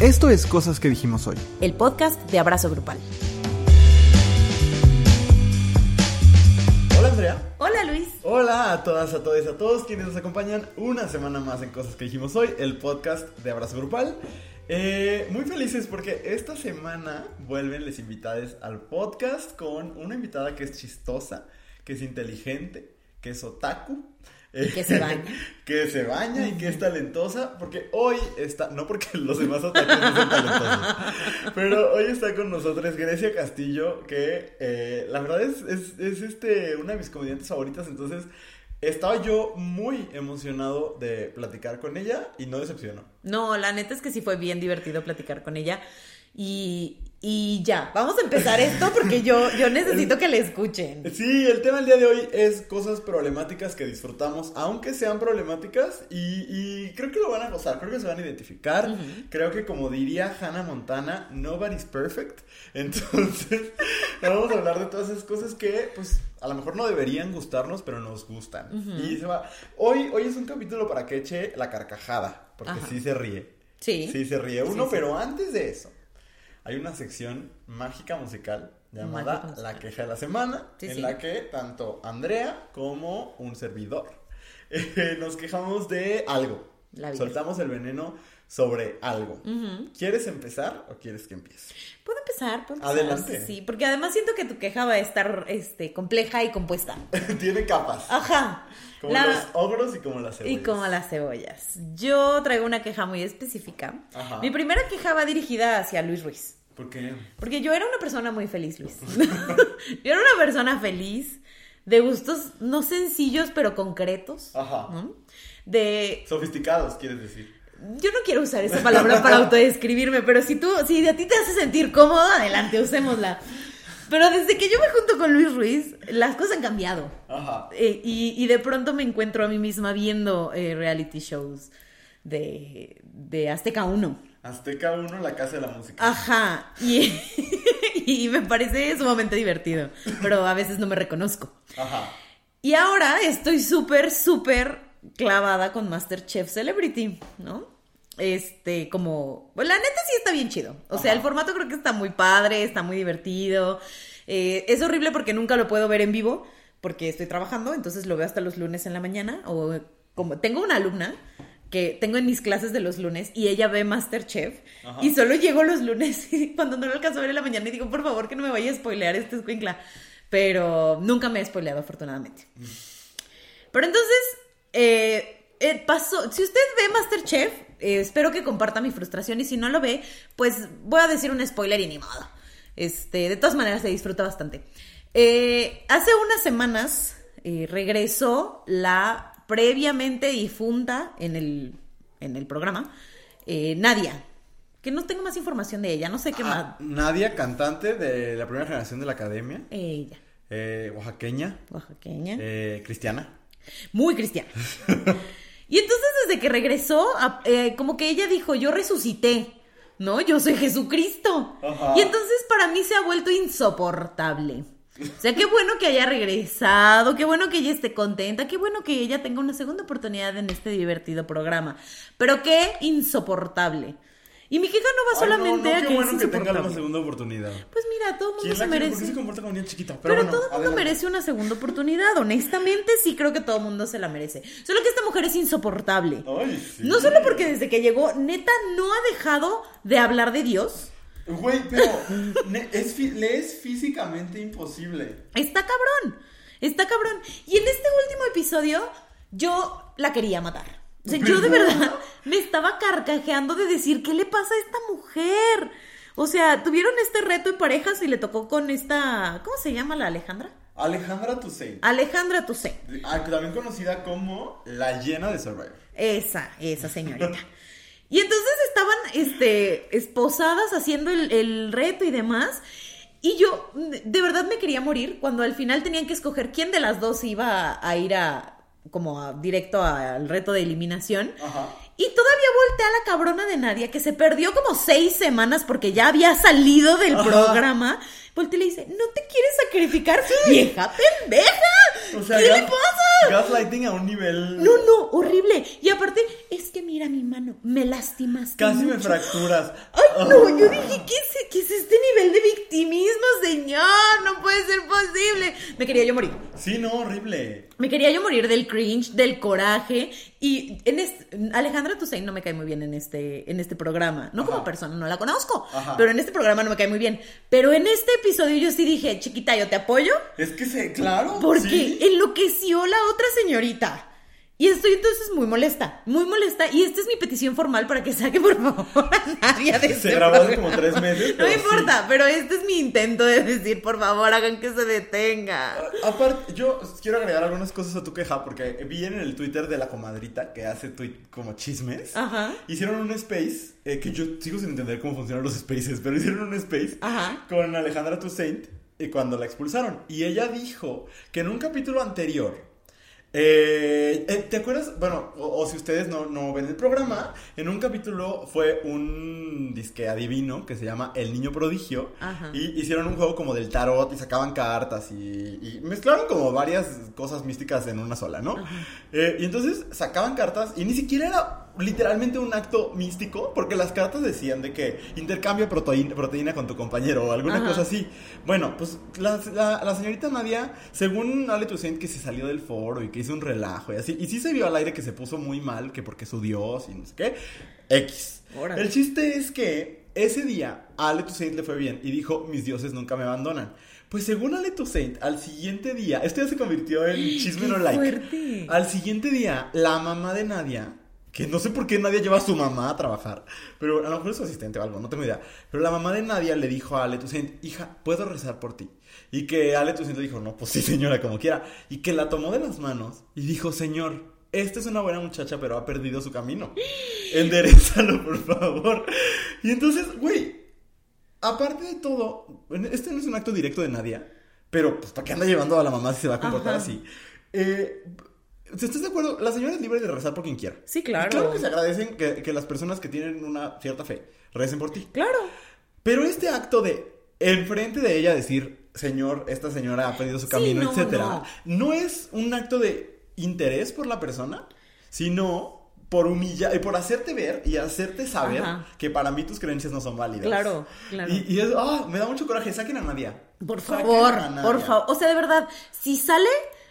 Esto es Cosas que dijimos hoy. el podcast de Abrazo Grupal. Hola Andrea. Hola Luis. Hola a todas, a todos, a todos quienes nos acompañan una semana más en Cosas que dijimos hoy, el podcast de Abrazo Grupal. Eh, muy felices porque esta semana vuelven las invitadas al podcast con una invitada que es chistosa, que es inteligente, que es otaku. Que se baña. que se baña y que es talentosa, porque hoy está, no porque los demás otakus no son talentosos, pero hoy está con nosotros Grecia Castillo, que eh, la verdad es, es, es, este, una de mis comediantes favoritas, entonces estaba yo muy emocionado de platicar con ella y no decepcionó. No, la neta es que sí fue bien divertido platicar con ella. Y, y ya, vamos a empezar esto porque yo, yo necesito que le escuchen. Sí, el tema del día de hoy es cosas problemáticas que disfrutamos, aunque sean problemáticas, y, y creo que lo van a gozar, creo que se van a identificar. Uh -huh. Creo que como diría Hannah Montana, nobody's perfect. Entonces, vamos a hablar de todas esas cosas que, pues, a lo mejor no deberían gustarnos, pero nos gustan. Uh -huh. Y se va. Hoy, hoy es un capítulo para que eche la carcajada, porque Ajá. sí se ríe. Sí. Sí se ríe uno, sí, sí. pero antes de eso hay una sección mágica musical llamada mágica musical. La queja de la semana, sí, en sí. la que tanto Andrea como un servidor eh, nos quejamos de algo. Soltamos el veneno sobre algo. Uh -huh. ¿Quieres empezar o quieres que empiece? Puedo empezar, puedo empezar. Adelante. Sí, porque además siento que tu queja va a estar este, compleja y compuesta. Tiene capas. Ajá. Como la... los ogros y como las cebollas. Y como las cebollas. Yo traigo una queja muy específica. Ajá. Mi primera queja va dirigida hacia Luis Ruiz. ¿Por qué? Porque yo era una persona muy feliz, Luis. yo era una persona feliz, de gustos no sencillos, pero concretos. Ajá. ¿no? De... Sofisticados, quieres decir. Yo no quiero usar esa palabra para autodescribirme, pero si tú, si a ti te hace sentir cómodo, adelante, usémosla. Pero desde que yo me junto con Luis Ruiz, las cosas han cambiado. Ajá. Eh, y, y, de pronto me encuentro a mí misma viendo eh, reality shows de, de Azteca 1. Azteca 1, la casa de la música. Ajá. Y, y me parece sumamente divertido. Pero a veces no me reconozco. Ajá. Y ahora estoy súper, súper clavada con Masterchef Celebrity, ¿no? Este, como, pues la neta sí está bien chido. O sea, el formato creo que está muy padre, está muy divertido. Eh, es horrible porque nunca lo puedo ver en vivo, porque estoy trabajando, entonces lo veo hasta los lunes en la mañana. O como tengo una alumna que tengo en mis clases de los lunes y ella ve Masterchef Ajá. y solo llego los lunes y cuando no lo alcanzo a ver en la mañana y digo, por favor, que no me vaya a spoilear este escuincla. Pero nunca me he spoileado, afortunadamente. Pero entonces, eh, eh, pasó. Si usted ve Masterchef, eh, espero que comparta mi frustración. Y si no lo ve, pues voy a decir un spoiler y ni modo. Este, de todas maneras, se disfruta bastante. Eh, hace unas semanas regresó la previamente difunta en el, en el programa, Nadia. Que no tengo más información de ella, no sé qué ah, más. Nadia, cantante de la primera generación de la academia. Ella. Eh, oaxaqueña. Oaxaqueña. Eh, cristiana. Muy cristiana. y entonces desde que regresó, eh, como que ella dijo, yo resucité, ¿no? Yo soy Jesucristo. Ajá. Y entonces para mí se ha vuelto insoportable. O sea, qué bueno que haya regresado, qué bueno que ella esté contenta, qué bueno que ella tenga una segunda oportunidad en este divertido programa. Pero qué insoportable. Y mi queja no va solamente Ay, no, no, a que qué bueno es que tenga una segunda oportunidad. Pues mira, todo el mundo ¿Quién se merece. ¿Por qué se comporta como niña chiquita? Pero, bueno, todo el mundo adelante. merece una segunda oportunidad. Honestamente, sí creo que todo el mundo se la merece. Solo que esta mujer es insoportable. Ay, sí. No solo porque desde que llegó, neta, no ha dejado de hablar de Dios. Güey, pero es le es físicamente imposible. Está cabrón. Está cabrón. Y en este último episodio, yo la quería matar. O sea, yo de verdad me estaba carcajeando de decir, ¿qué le pasa a esta mujer? O sea, tuvieron este reto en parejas y le tocó con esta. ¿Cómo se llama la Alejandra? Alejandra Toussaint. Alejandra Toussaint. Ah, también conocida como la llena de Survivor. Esa, esa señorita. Y entonces estaban este, esposadas haciendo el, el reto y demás. Y yo de verdad me quería morir cuando al final tenían que escoger quién de las dos iba a, a ir a como a- directo al reto de eliminación. Ajá. Y todavía volteé a la cabrona de Nadia, que se perdió como seis semanas porque ya había salido del Ajá. programa. Volteé y le dice, ¿no te quieres sacrificar? ¡Vieja pendeja! ¿Qué le pasa? Gaslighting a un nivel. No, no, horrible. Y aparte, es que mira mi mano me lastimaste. Casi me mucho". fracturas. Ay, no, yo dije, ¿qué es, ¿qué es este nivel de victimismo, señor? No puede ser posible. Me quería yo morir. Sí, no, horrible. Me quería yo morir del cringe, del coraje. Y en este, Alejandra Toussaint no me cae muy bien en este, en este programa. No como persona, no la conozco. Ajá. Pero en este programa no me cae muy bien. Pero en este episodio yo sí dije, chiquita, yo te apoyo. Es que se, claro. Porque sí. enloqueció la otra señorita. Y estoy entonces muy molesta, muy molesta. Y esta es mi petición formal para que saque, por favor, a Nadia de Se este grabó hace como tres meses, No me sí. importa, pero este es mi intento de decir, por favor, hagan que se detenga. Aparte, yo quiero agregar algunas cosas a tu queja porque vi en el Twitter de la comadrita que hace tweet como chismes. Ajá. Hicieron un space eh, que yo sigo sin entender cómo funcionan los spaces, pero hicieron un space Ajá. con Alejandra Toussaint y cuando la expulsaron. Y ella dijo que en un capítulo anterior. Eh, eh, ¿Te acuerdas? Bueno, o, o si ustedes no, no ven el programa, en un capítulo fue un disque adivino que se llama El Niño Prodigio. Ajá. Y hicieron un juego como del tarot y sacaban cartas y, y mezclaron como varias cosas místicas en una sola, ¿no? Eh, y entonces sacaban cartas y ni siquiera era literalmente un acto místico, porque las cartas decían de que intercambia proteína, proteína con tu compañero o alguna Ajá. cosa así. Bueno, pues la, la- la señorita Nadia, según Ale Toussaint, que se salió del foro y que hizo un relajo y así, y sí se vio al aire que se puso muy mal, que porque su dios y no sé qué, X. Órale. El chiste es que ese día a Ale Toussaint le fue bien y dijo, mis dioses nunca me abandonan. Pues según Ale Toussaint, al siguiente día, esto ya se convirtió en chisme ¡Qué no like. fuerte! Al siguiente día, la mamá de Nadia, que no sé por qué Nadia lleva a su mamá a trabajar, pero a lo mejor es su asistente o algo, no tengo idea. Pero la mamá de Nadia le dijo a Ale Toussaint, hija, ¿puedo rezar por ti? Y que Ale Toussaint le dijo, no, pues sí señora, como quiera. Y que la tomó de las manos y dijo, señor, esta es una buena muchacha, pero ha perdido su camino. Enderezalo, por favor. Y entonces, güey, aparte de todo, este no es un acto directo de Nadia, pero pues ¿para qué anda llevando a la mamá si se va a comportar Ajá. así? Eh, ¿Estás de acuerdo? La señora es libre de rezar por quien quiera. Sí, claro. Y claro que se agradecen que, que las personas que tienen una cierta fe recen por ti. Claro. Pero este acto de enfrente de ella decir, señor, esta señora ha perdido su Sí, camino, no, etcétera, no. es un acto de interés por la persona, sino por humillar y por hacerte ver y hacerte saber Ajá. que para mí tus creencias no son válidas. Claro, claro. Y, y es, ah, me da mucho coraje, saquen a Nadia. Por favor, a Nadia. por favor. O sea, de verdad, si sale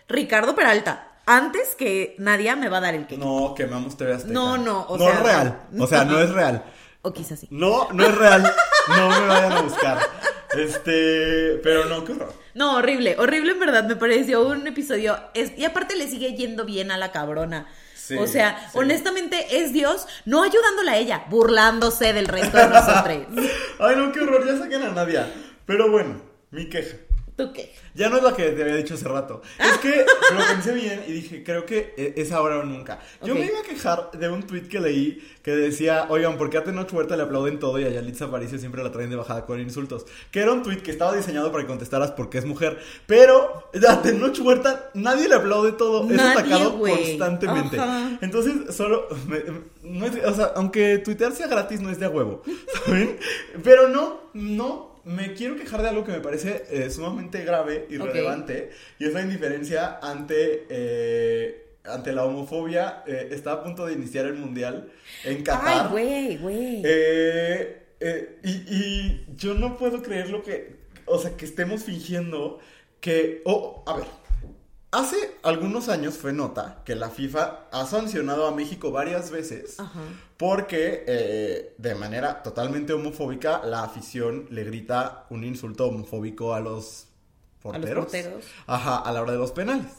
Ricardo Peralta antes que Nadia me va a dar el cake. No, quemamos TV Azteca. No, no, o no sea, es real. O sea, no es real. O quizás sí. No, no es real. No me vayan a buscar. Este, pero no, qué horror. No, horrible, horrible en verdad. Me pareció un episodio. es- y aparte le sigue yendo bien a la cabrona. Sí, o sea, sí. honestamente es Dios no ayudándola a ella, burlándose del resto de nosotros. Ay, no, qué horror, ya saquen a Nadia. Pero bueno, mi queja. ¿Tú qué? Ya no es la que te había dicho hace rato. Es que lo pensé bien y dije, creo que e- es ahora o nunca. Yo me iba a quejar de un tweet que leí que decía, oigan, ¿por qué a Tenoch Huerta le aplauden todo y a Yalitza Aparicio siempre la traen de bajada con insultos? Que era un tweet que estaba diseñado para que contestaras porque es mujer. Pero a Tenoch Huerta nadie le aplaude todo. es atacado constantemente. Entonces, solo. me- no es- o sea, aunque tuitear sea gratis, no es de a huevo. ¿Saben? Pero no, no. Me quiero quejar de algo que me parece eh, sumamente grave y relevante. Y es la indiferencia ante. eh, ante la homofobia. Eh, está a punto de iniciar el mundial en Qatar. Ay, güey, güey. Eh, eh, y, y yo no puedo creer lo que. O sea, que estemos fingiendo que. Oh, a ver. Hace algunos años fue nota que la FIFA ha sancionado a México varias veces Ajá. porque eh, de manera totalmente homofóbica la afición le grita un insulto homofóbico a los porteros. porteros. Ajá, a la hora de los penales.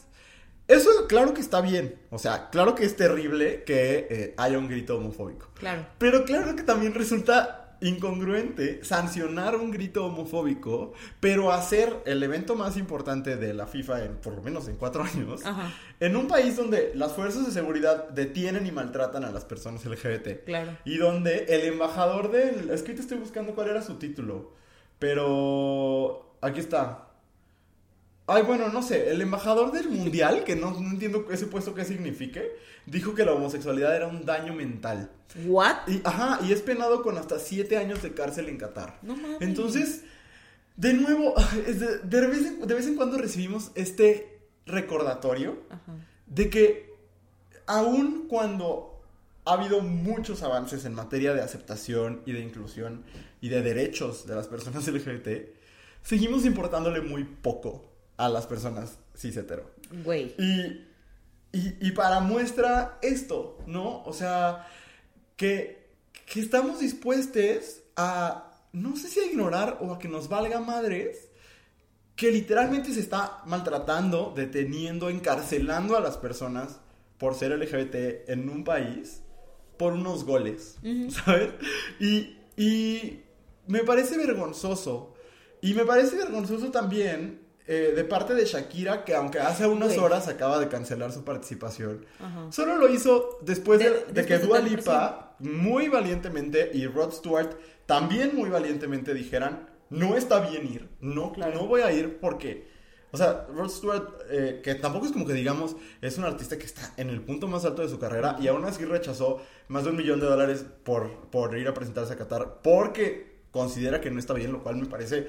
Eso claro que está bien. O sea, claro que es terrible que eh, haya un grito homofóbico. Claro. Pero claro que también resulta incongruente sancionar un grito homofóbico, pero hacer el evento más importante de la FIFA en por lo menos en cuatro años, Ajá. en un país donde las fuerzas de seguridad detienen y maltratan a las personas LGBT. Claro. Y donde el embajador del... Es que ahorita estoy buscando cuál era su título, pero aquí está. Ay, bueno, no sé, el embajador del mundial, que no, no entiendo ese puesto qué signifique, dijo que la homosexualidad era un daño mental. ¿What? Y, ajá, y es penado con hasta siete años de cárcel en Qatar. No mames. Entonces, de nuevo, de, de vez en, de vez en cuando recibimos este recordatorio Ajá. de que aun cuando ha habido muchos avances en materia de aceptación y de inclusión y de derechos de las personas LGBT, seguimos importándole muy poco a las personas cis hetero. Güey. Y, y, y para muestra esto, ¿no? O sea, que, que estamos dispuestos a, no sé si a ignorar o a que nos valga madres, que literalmente se está maltratando, deteniendo, encarcelando a las personas por ser LGBT en un país por unos goles, ¿sabes? Y, y me parece vergonzoso. Y me parece vergonzoso también eh, de parte de Shakira, que aunque hace unas Güey. horas acaba de cancelar su participación, Ajá. solo lo hizo después de, De- de después que de Dua Lipa muy valientemente y Rod Stewart también muy valientemente dijeran, no está bien ir, no, Claro. no voy a ir porque... O sea, Rod Stewart, eh, que tampoco es como que digamos, es un artista que está en el punto más alto de su carrera y aún así rechazó más de un millón de dólares por, por ir a presentarse a Qatar porque considera que no está bien, lo cual me parece,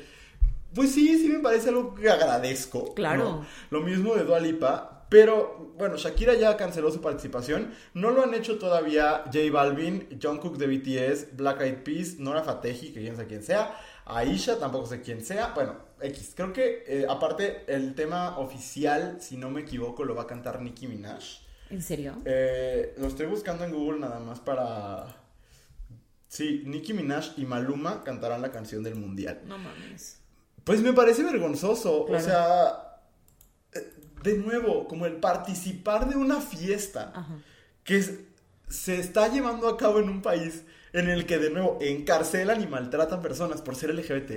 pues sí, sí me parece algo que agradezco. Claro. ¿no? Lo mismo de Dua Lipa, pero bueno, Shakira ya canceló su participación. No lo han hecho todavía J Balvin, Jungkook de BTS, Black Eyed Peas, Nora Fatehi, que quién sabe quién sea, Aisha, tampoco sé quién sea. Bueno, X. Creo que eh, aparte el tema oficial, si no me equivoco, lo va a cantar Nicki Minaj. ¿En serio? Eh, lo estoy buscando en Google nada más para... Sí, Nicki Minaj y Maluma cantarán la canción del mundial. No mames. Pues me parece vergonzoso. Claro. O sea, eh, de nuevo, como el participar de una fiesta Ajá. que es- se está llevando a cabo en un país en el que de nuevo encarcelan y maltratan personas por ser LGBT,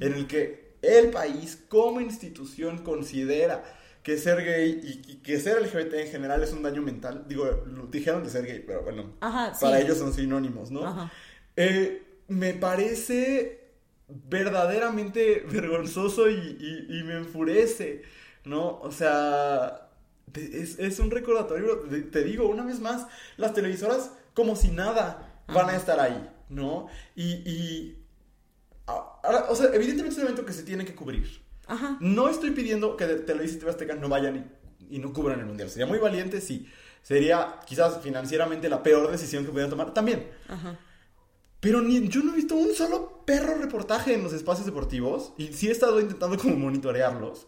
en el que el país como institución considera que ser gay y, y que ser LGBT en general es un daño mental. Digo, lo dijeron de ser gay, pero bueno, Ajá, sí. para ellos son sinónimos, ¿no? Ajá. Eh, me parece verdaderamente vergonzoso y, y- y me enfurece, ¿no? O sea, es, es un recordatorio, te digo, una vez más, las televisoras como si nada van a estar ahí, ¿no? Y, y ahora, o sea, evidentemente es un evento que se tiene que cubrir. Ajá. No estoy pidiendo que Televisa y TV Azteca no vayan y, y no cubran el mundial. Sería muy valiente, sí. Sería quizás financieramente la peor decisión que pudieran tomar. También. Ajá. Pero ni, yo no he visto un solo perro reportaje en los espacios deportivos. Y sí he estado intentando como monitorearlos.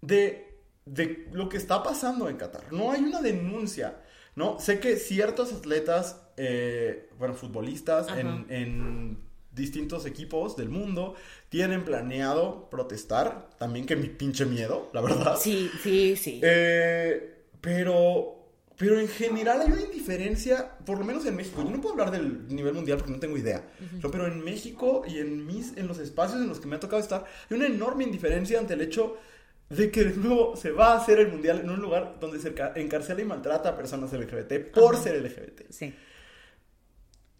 De, de lo que está pasando en Qatar. No hay una denuncia. ¿no? Sé que ciertos atletas, eh, bueno, futbolistas en, en distintos equipos del mundo tienen planeado protestar. También que mi pinche miedo, la verdad. Sí, sí, sí. Eh, pero, pero en general hay una indiferencia, por lo menos en México. Yo no puedo hablar del nivel mundial porque no tengo idea. Pero en México y en, mis, en los espacios en los que me ha tocado estar, hay una enorme indiferencia ante el hecho de que de nuevo se va a hacer el mundial en un lugar donde se enca- encarcela y maltrata a personas LGBT por ser LGBT. Sí.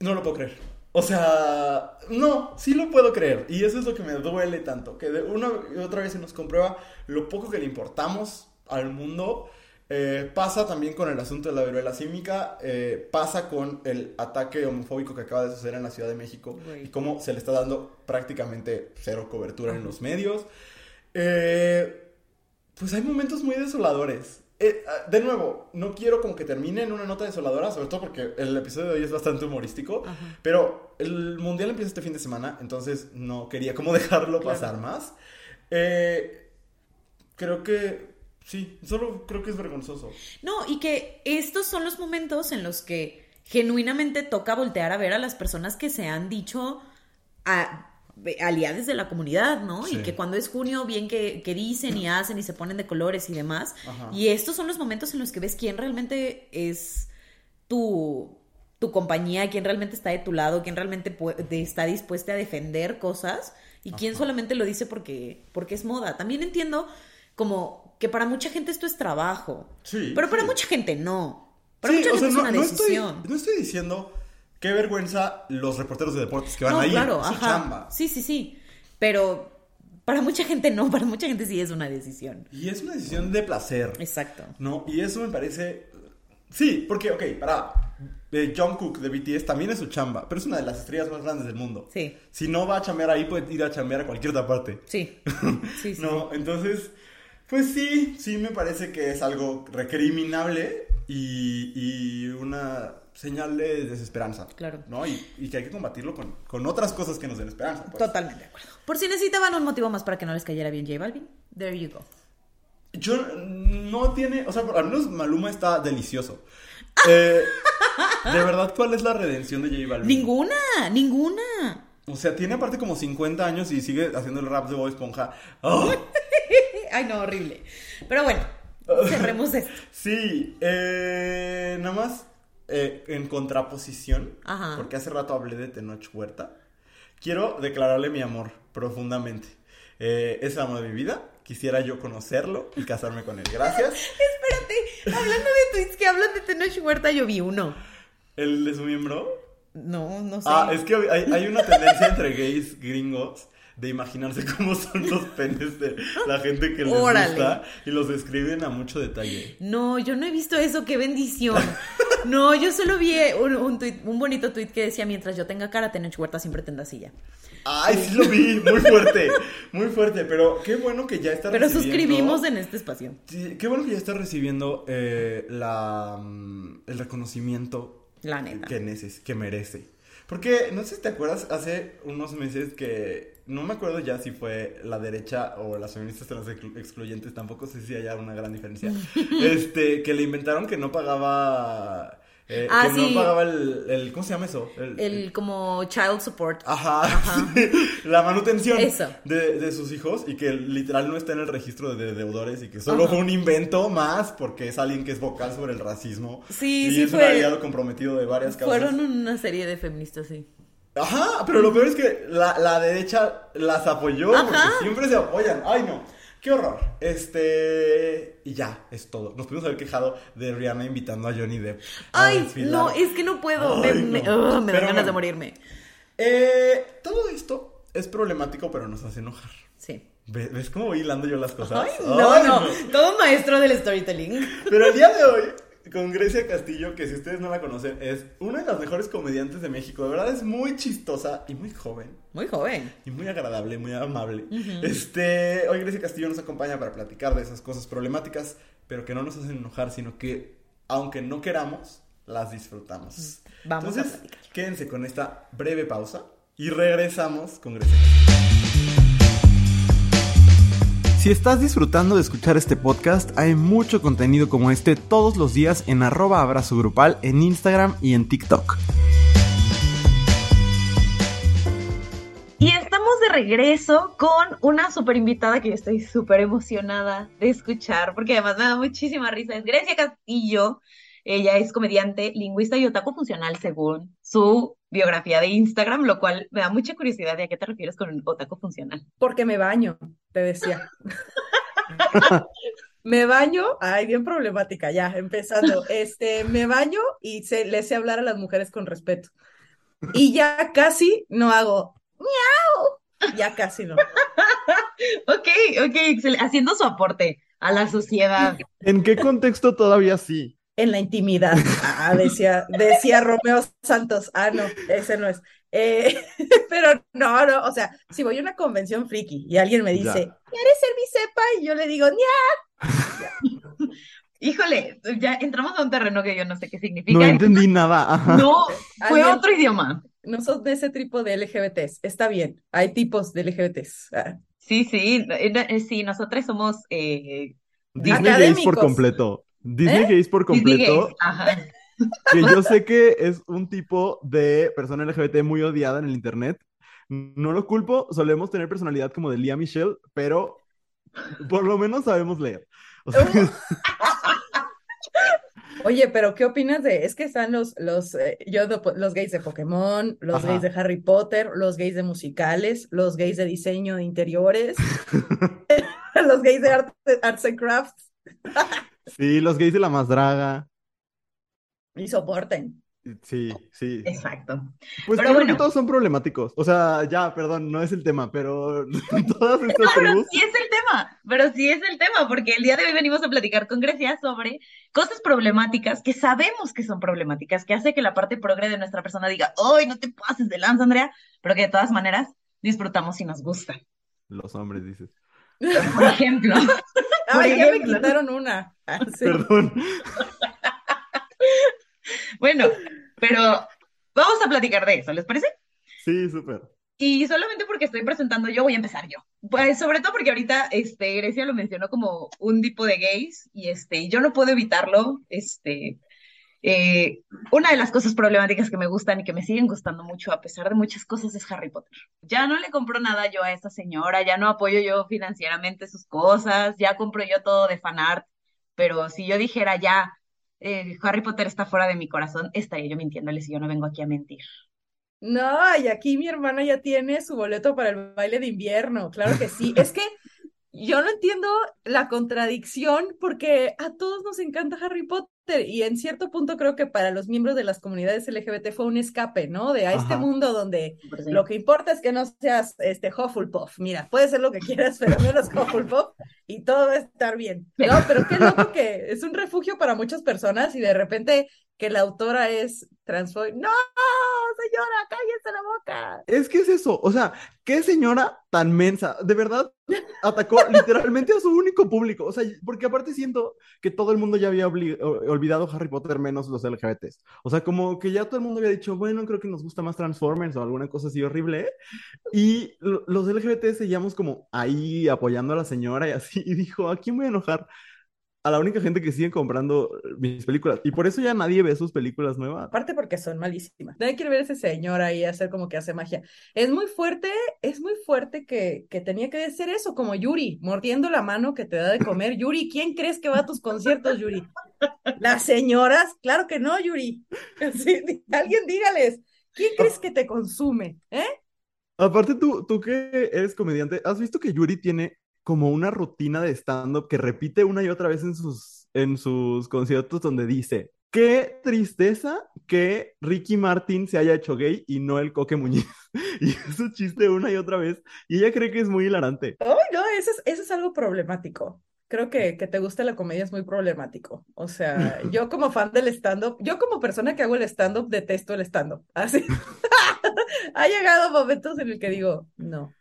No lo puedo creer. O sea, no, sí lo puedo creer. Y eso es lo que me duele tanto. Que de una y otra vez se nos comprueba lo poco que le importamos al mundo. Eh, pasa también con el asunto de la viruela símica. eh, pasa con el ataque homofóbico que acaba de suceder en la Ciudad de México. Güey. Y cómo se le está dando prácticamente cero cobertura en los medios. Eh, pues hay momentos muy desoladores. Ah, de nuevo, no quiero como que termine en una nota desoladora, sobre todo porque el episodio de hoy es bastante humorístico, Ajá. pero el mundial empieza este fin de semana, entonces no quería como dejarlo Claro. pasar más. Creo que sí, solo creo que es vergonzoso. No, y que estos son los momentos en los que genuinamente toca voltear a ver a las personas que se han dicho a, aliadas de la comunidad, ¿no? Sí. Y que cuando es junio, bien que, que dicen y hacen y se ponen de colores y demás. Ajá. Y estos son los momentos en los que ves quién realmente es tu, tu compañía, quién realmente está de tu lado, quién realmente está dispuesta a defender cosas y quién solamente lo dice porque, porque es moda. También entiendo como que para mucha gente esto es trabajo. Sí, Pero para sí. mucha gente no. Para Sí, mucha o gente sea, es no, una no decisión. Estoy, no estoy diciendo qué vergüenza los reporteros de deportes que van no, a ir. claro, es su ajá. chamba. Sí, sí, sí. Pero para mucha gente no, para mucha gente sí es una decisión. Y es una decisión de placer. Exacto. ¿no? Y eso me parece... Sí, porque, ok, para... Eh, John Cook de BTS también es su chamba, pero es una de las estrellas más grandes del mundo. Sí. Si no va a chambear ahí, puede ir a chambear a cualquier otra parte. Sí. Sí, sí. No, entonces, pues sí, sí me parece que es algo recriminable y, y una señal de desesperanza. Claro. ¿No? Y, y que hay que combatirlo con, con otras cosas que nos den esperanza. pues. Totalmente de acuerdo. Por si necesitaban un motivo más para que no les cayera bien J Balvin, there you go. Yo no tiene, o sea, al menos Maluma está delicioso. Eh, de verdad, ¿cuál es la redención de J Balvin? Ninguna, ninguna. O sea, tiene aparte como 50 años y sigue haciendo el rap de Bob Esponja. ¡Oh! Ay, no, horrible. Pero bueno, cerremos esto. Sí, eh, nada más eh, en contraposición, Ajá. porque hace rato hablé de Tenoch Huerta, quiero declararle mi amor profundamente. Eh, es el amor de mi vida, quisiera yo conocerlo y casarme con él. Gracias. Espérate, hablando de tweets que hablan de Tenoch Huerta, yo vi uno. ¿El de su miembro? No, no sé. Ah, es que hay, hay una tendencia entre gays gringos de imaginarse cómo son los penes de la gente que les Órale. gusta y los describen a mucho detalle. No, yo no he visto eso, qué bendición. No, yo solo vi un, un, tuit- un bonito tweet que decía, mientras yo tenga cara, Tenoch Huerta siempre tendrá silla. Ay, sí lo vi, muy fuerte, muy fuerte, pero qué bueno que ya está Pero recibiendo- suscribimos en este espacio. Sí, qué bueno que ya está recibiendo eh, la, mm, el reconocimiento La neta. que, neces que merece. Porque, no sé si te acuerdas, hace unos meses que, no me acuerdo ya si fue la derecha o las feministas trans exclu- excluyentes, tampoco sé si haya una gran diferencia, este, que le inventaron que no pagaba, eh, Ah, que sí. no pagaba el, el- ¿cómo se llama eso? El- El como child support. Ajá, sí, la manutención Eso. De, de sus hijos y que literal no está en el registro de deudores y que solo Ajá. fue un invento más porque es alguien que es vocal sobre el racismo. Sí, y sí es un fue- aliado comprometido de varias causas. Fueron una serie de feministas, sí. Ajá, pero lo peor es que la, la derecha las apoyó Ajá. porque siempre se apoyan. Ay, no. Qué horror. Este. Y ya, es todo. Nos pudimos haber quejado de Rihanna invitando a Johnny Depp. a Ay, desfilar. no, es que no puedo. Ay, me me- no. me dan ganas bueno. de morirme. Eh, todo esto es problemático, pero nos hace enojar. Sí. ¿Ves, cómo voy hilando yo las cosas? Ay, no, Ay, no. Todo maestro del storytelling. Pero el día de hoy, con Grecia Castillo, que si ustedes no la conocen, es una de las mejores comediantes de México. De verdad es muy chistosa y muy joven. Muy joven. Y muy agradable, muy amable. Este, hoy Grecia Castillo nos acompaña para platicar de esas cosas problemáticas, pero que no nos hacen enojar, sino que, aunque no queramos, las disfrutamos. Vamos a Entonces, platicar. quédense con esta breve pausa y regresamos con Grecia Castillo. Si estás disfrutando de escuchar este podcast, hay mucho contenido como este todos los días en arroba abrazo grupal en Instagram y en TikTok. Y estamos de regreso con una super invitada que yo estoy súper emocionada de escuchar, porque además me da muchísima risa. Es Grecia Castillo. Ella es comediante, lingüista y otaku funcional según su biografía de Instagram, lo cual me da mucha curiosidad de a qué te refieres con otaku funcional. Porque me baño, te decía. Me baño, ay, bien problemática, ya, empezando. Este, me baño y sé, le sé hablar a las mujeres con respeto. Y ya casi no hago miau. Ya casi no. Ok, ok, excel- haciendo su aporte a la sociedad. ¿En qué contexto todavía sí? En la intimidad. Ah, decía, decía Romeo Santos. Ah, no, ese no es. Eh, pero no, no, o sea, si voy a una convención friki y alguien me dice, Ya. ¿quieres ser mi cepa? Y yo le digo, ¡Nia! Híjole, ya entramos a un terreno que yo no sé qué significa. No entendí nada. ajá. No, fue Alguien- otro idioma. No son de ese tipo de LGBTs. Está bien, hay tipos de LGBTs. Ah, Sí, sí, eh, eh, sí, nosotros somos eh, Disney por completo. Disney ¿Eh? gays por completo. gays, ajá. Que yo sé que es un tipo de persona LGBT muy odiada en el internet. No lo culpo, solemos tener personalidad como de Lia Michelle, pero por lo menos sabemos leer. O sea, Oye, pero ¿qué opinas de? Es que están los, los, eh, yo, de- los gays de Pokémon, los Ajá. gays de Harry Potter, los gays de musicales, los gays de diseño de interiores, los gays de art- arts and crafts, sí, los gays de la más draga. y soporten. Sí, sí. Exacto. Pues Pero creo bueno. que todos son problemáticos. O sea, ya, perdón, no es el tema, pero todas estas Pero tribus. sí es el tema, pero sí es el tema, porque el día de hoy venimos a platicar con Grecia sobre cosas problemáticas que sabemos que son problemáticas, que hace que la parte progre de nuestra persona diga, ¡ay, no te pases de lanza, Andrea! Pero que de todas maneras disfrutamos y nos gusta. Los hombres, dices. Por ejemplo, Ay, ya me quitaron una. Ah, sí. Perdón. bueno, Pero vamos a platicar de eso, ¿les parece? Sí, súper. Y solamente porque estoy presentando yo, voy a empezar yo. Pues sobre todo porque ahorita este, Grecia lo mencionó como un tipo de gays y este, yo no puedo evitarlo. Este, eh, una de las cosas problemáticas que me gustan y que me siguen gustando mucho a pesar de muchas cosas es Harry Potter. Ya no le compro nada yo a esta señora, ya no apoyo yo financieramente sus cosas, ya compro yo todo de fanart, pero si yo dijera ya, eh, Harry Potter está fuera de mi corazón, estaría yo mintiéndoles y yo no vengo aquí a mentir. No, y aquí mi hermana ya tiene su boleto para el baile de invierno, claro que sí. Es que yo no entiendo la contradicción porque a todos nos encanta Harry Potter y en cierto punto creo que para los miembros de las comunidades LGBT fue un escape, ¿no? De a este mundo donde sí. lo que importa es que no seas este Hufflepuff. Mira, puedes ser lo que quieras, pero no eres Hufflepuff y todo va a estar bien. No, pero qué loco que es un refugio para muchas personas y de repente que la autora es transfóbica. No, señora, cállese la boca. Es que es eso, o sea, qué señora tan mensa, de verdad atacó literalmente a su único público, o sea, porque aparte siento que todo el mundo ya había olvidado Harry Potter menos los LGBTs, o sea, como que ya todo el mundo había dicho, bueno, creo que nos gusta más Transformers o alguna cosa así horrible, y lo- los LGBT seguíamos como ahí apoyando a la señora y así, y dijo, ¿a quién voy a enojar? A la única gente que sigue comprando mis películas, y por eso ya nadie ve sus películas nuevas. Aparte porque son malísimas. Nadie quiere ver a ese señor ahí hacer como que hace magia. Es muy fuerte, es muy fuerte que, que tenía que ser eso, como Yuri, mordiendo la mano que te da de comer. Yuri, ¿quién crees que va a tus conciertos, Yuri? ¿Las señoras? Claro que no, Yuri. Sí, alguien dígales, ¿quién crees que te consume? ¿Eh? Aparte, tú, tú que eres comediante, ¿has visto que Yuri tiene como una rutina de stand-up que repite una y otra vez en sus, en sus conciertos donde dice, qué tristeza que Ricky Martin se haya hecho gay y no el Coque Muñiz? Y es un chiste una y otra vez, y ella cree que es muy hilarante. Ay, no, eso es, eso es algo problemático. Creo que, que te guste la comedia es muy problemático. O sea, yo como fan del stand-up, yo como persona que hago el stand-up, detesto el stand-up. Así. Ha llegado momentos en el que digo, no,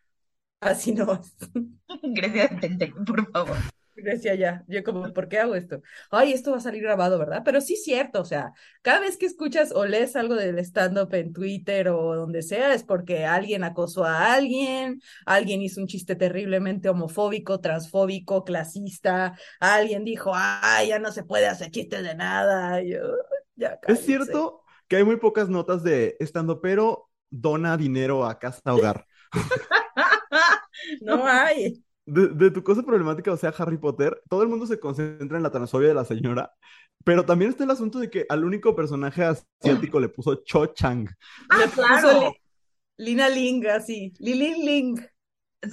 así no. Grecia, detente, por favor. Decía ya, yo como, ¿por qué hago esto? Ay, esto va a salir grabado, ¿verdad? Pero sí es cierto, o sea, cada vez que escuchas o lees algo del stand-up en Twitter o donde sea, es porque alguien acosó a alguien, alguien hizo un chiste terriblemente homofóbico, transfóbico, clasista, alguien dijo, ay, ya no se puede hacer chistes de nada. Yo, ya Es cierto que hay muy pocas notas de estando, pero dona dinero a casa hogar. No hay. De, de tu cosa problemática, o sea, Harry Potter, todo el mundo se concentra en la transfobia de la señora, pero también está el asunto de que al único personaje asiático le puso Cho Chang. Ah, Le puso claro. Li- Lina Ling, así, Lilin Ling.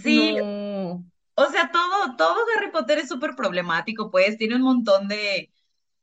Sí, No. o sea, todo, todo Harry Potter es súper problemático, pues, tiene un montón de,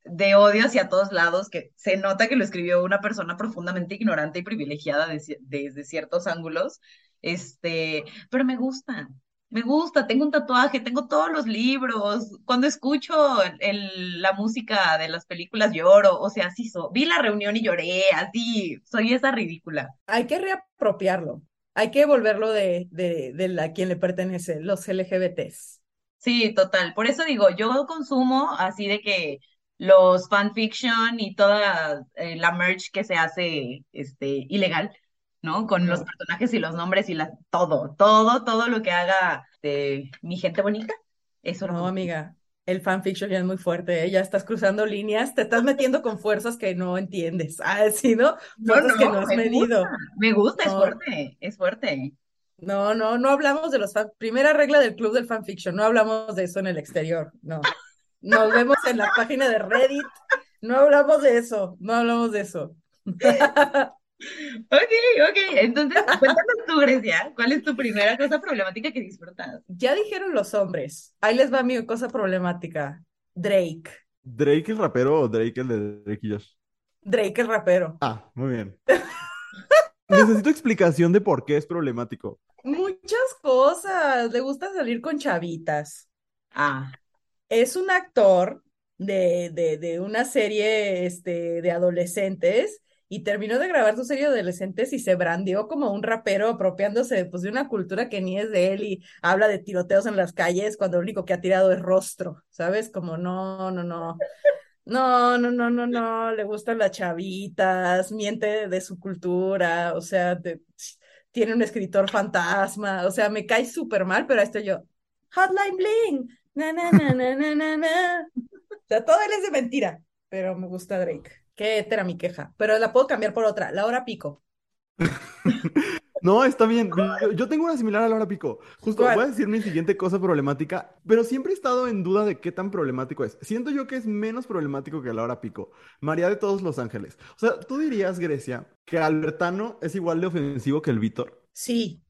de odio hacia todos lados, que se nota que lo escribió una persona profundamente ignorante y privilegiada de ci- desde ciertos ángulos, este, pero me gusta, me gusta, tengo un tatuaje, tengo todos los libros, cuando escucho el- la música de las películas lloro, o sea, sí, so- vi la reunión y lloré, así, soy esa ridícula. Hay que reapropiarlo. Hay que volverlo de, de, de la, a quien le pertenece, los LGBTs. Sí, total. Por eso digo, yo consumo así de que los fanfiction y toda eh, la merch que se hace este ilegal, ¿no? Con los No. personajes y los nombres y la, todo, todo, todo lo que haga de mi gente bonita, eso No, amiga, el fanfiction ya es muy fuerte, ¿eh? Ya estás cruzando líneas, te estás metiendo con fuerzas que no entiendes. Ah, sí, ¿no? No, Fuerzas que no, no has me medido. gusta, me gusta, es No. fuerte, es fuerte. No, no, no hablamos de los fan... Primera regla del club del fanfiction, no hablamos de eso en el exterior, no. Nos vemos en la página de Reddit, no hablamos de eso, no hablamos de eso. Ok, ok. Entonces, cuéntanos tú, Grecia, ¿cuál es tu primera cosa problemática que disfrutas? Ya dijeron los hombres, ahí les va mi cosa problemática. Drake, ¿Drake el rapero o Drake el de Drake y Josh? Drake el rapero. Ah, muy bien. Necesito explicación de por qué es problemático. Muchas cosas, le gusta salir con chavitas. Ah, Es un actor de, de, de una serie este, de adolescentes y terminó de grabar su serie de adolescentes y se brandeó como un rapero apropiándose pues, de una cultura que ni es de él y habla de tiroteos en las calles cuando lo único que ha tirado es rostro, ¿sabes? Como no, no, no. No, no, no, no, no, le gustan las chavitas, miente de su cultura, o sea, tiene un escritor fantasma, o sea, me cae súper mal, pero ahí estoy yo, Hotline Bling, na, na, na, na, na, na, na. O sea, todo él es de mentira, pero me gusta Drake. Qué era mi queja, pero la puedo cambiar por otra, Laura Pico. No, está bien. Yo, yo tengo una similar a Laura Pico. Justo ¿Cuál? voy a decir mi siguiente cosa problemática, pero siempre he estado en duda de qué tan problemático es. Siento yo que es menos problemático que Laura Pico. María de todos los ángeles. O sea, tú dirías, Grecia, que Albertano es igual de ofensivo que el Víctor. Sí,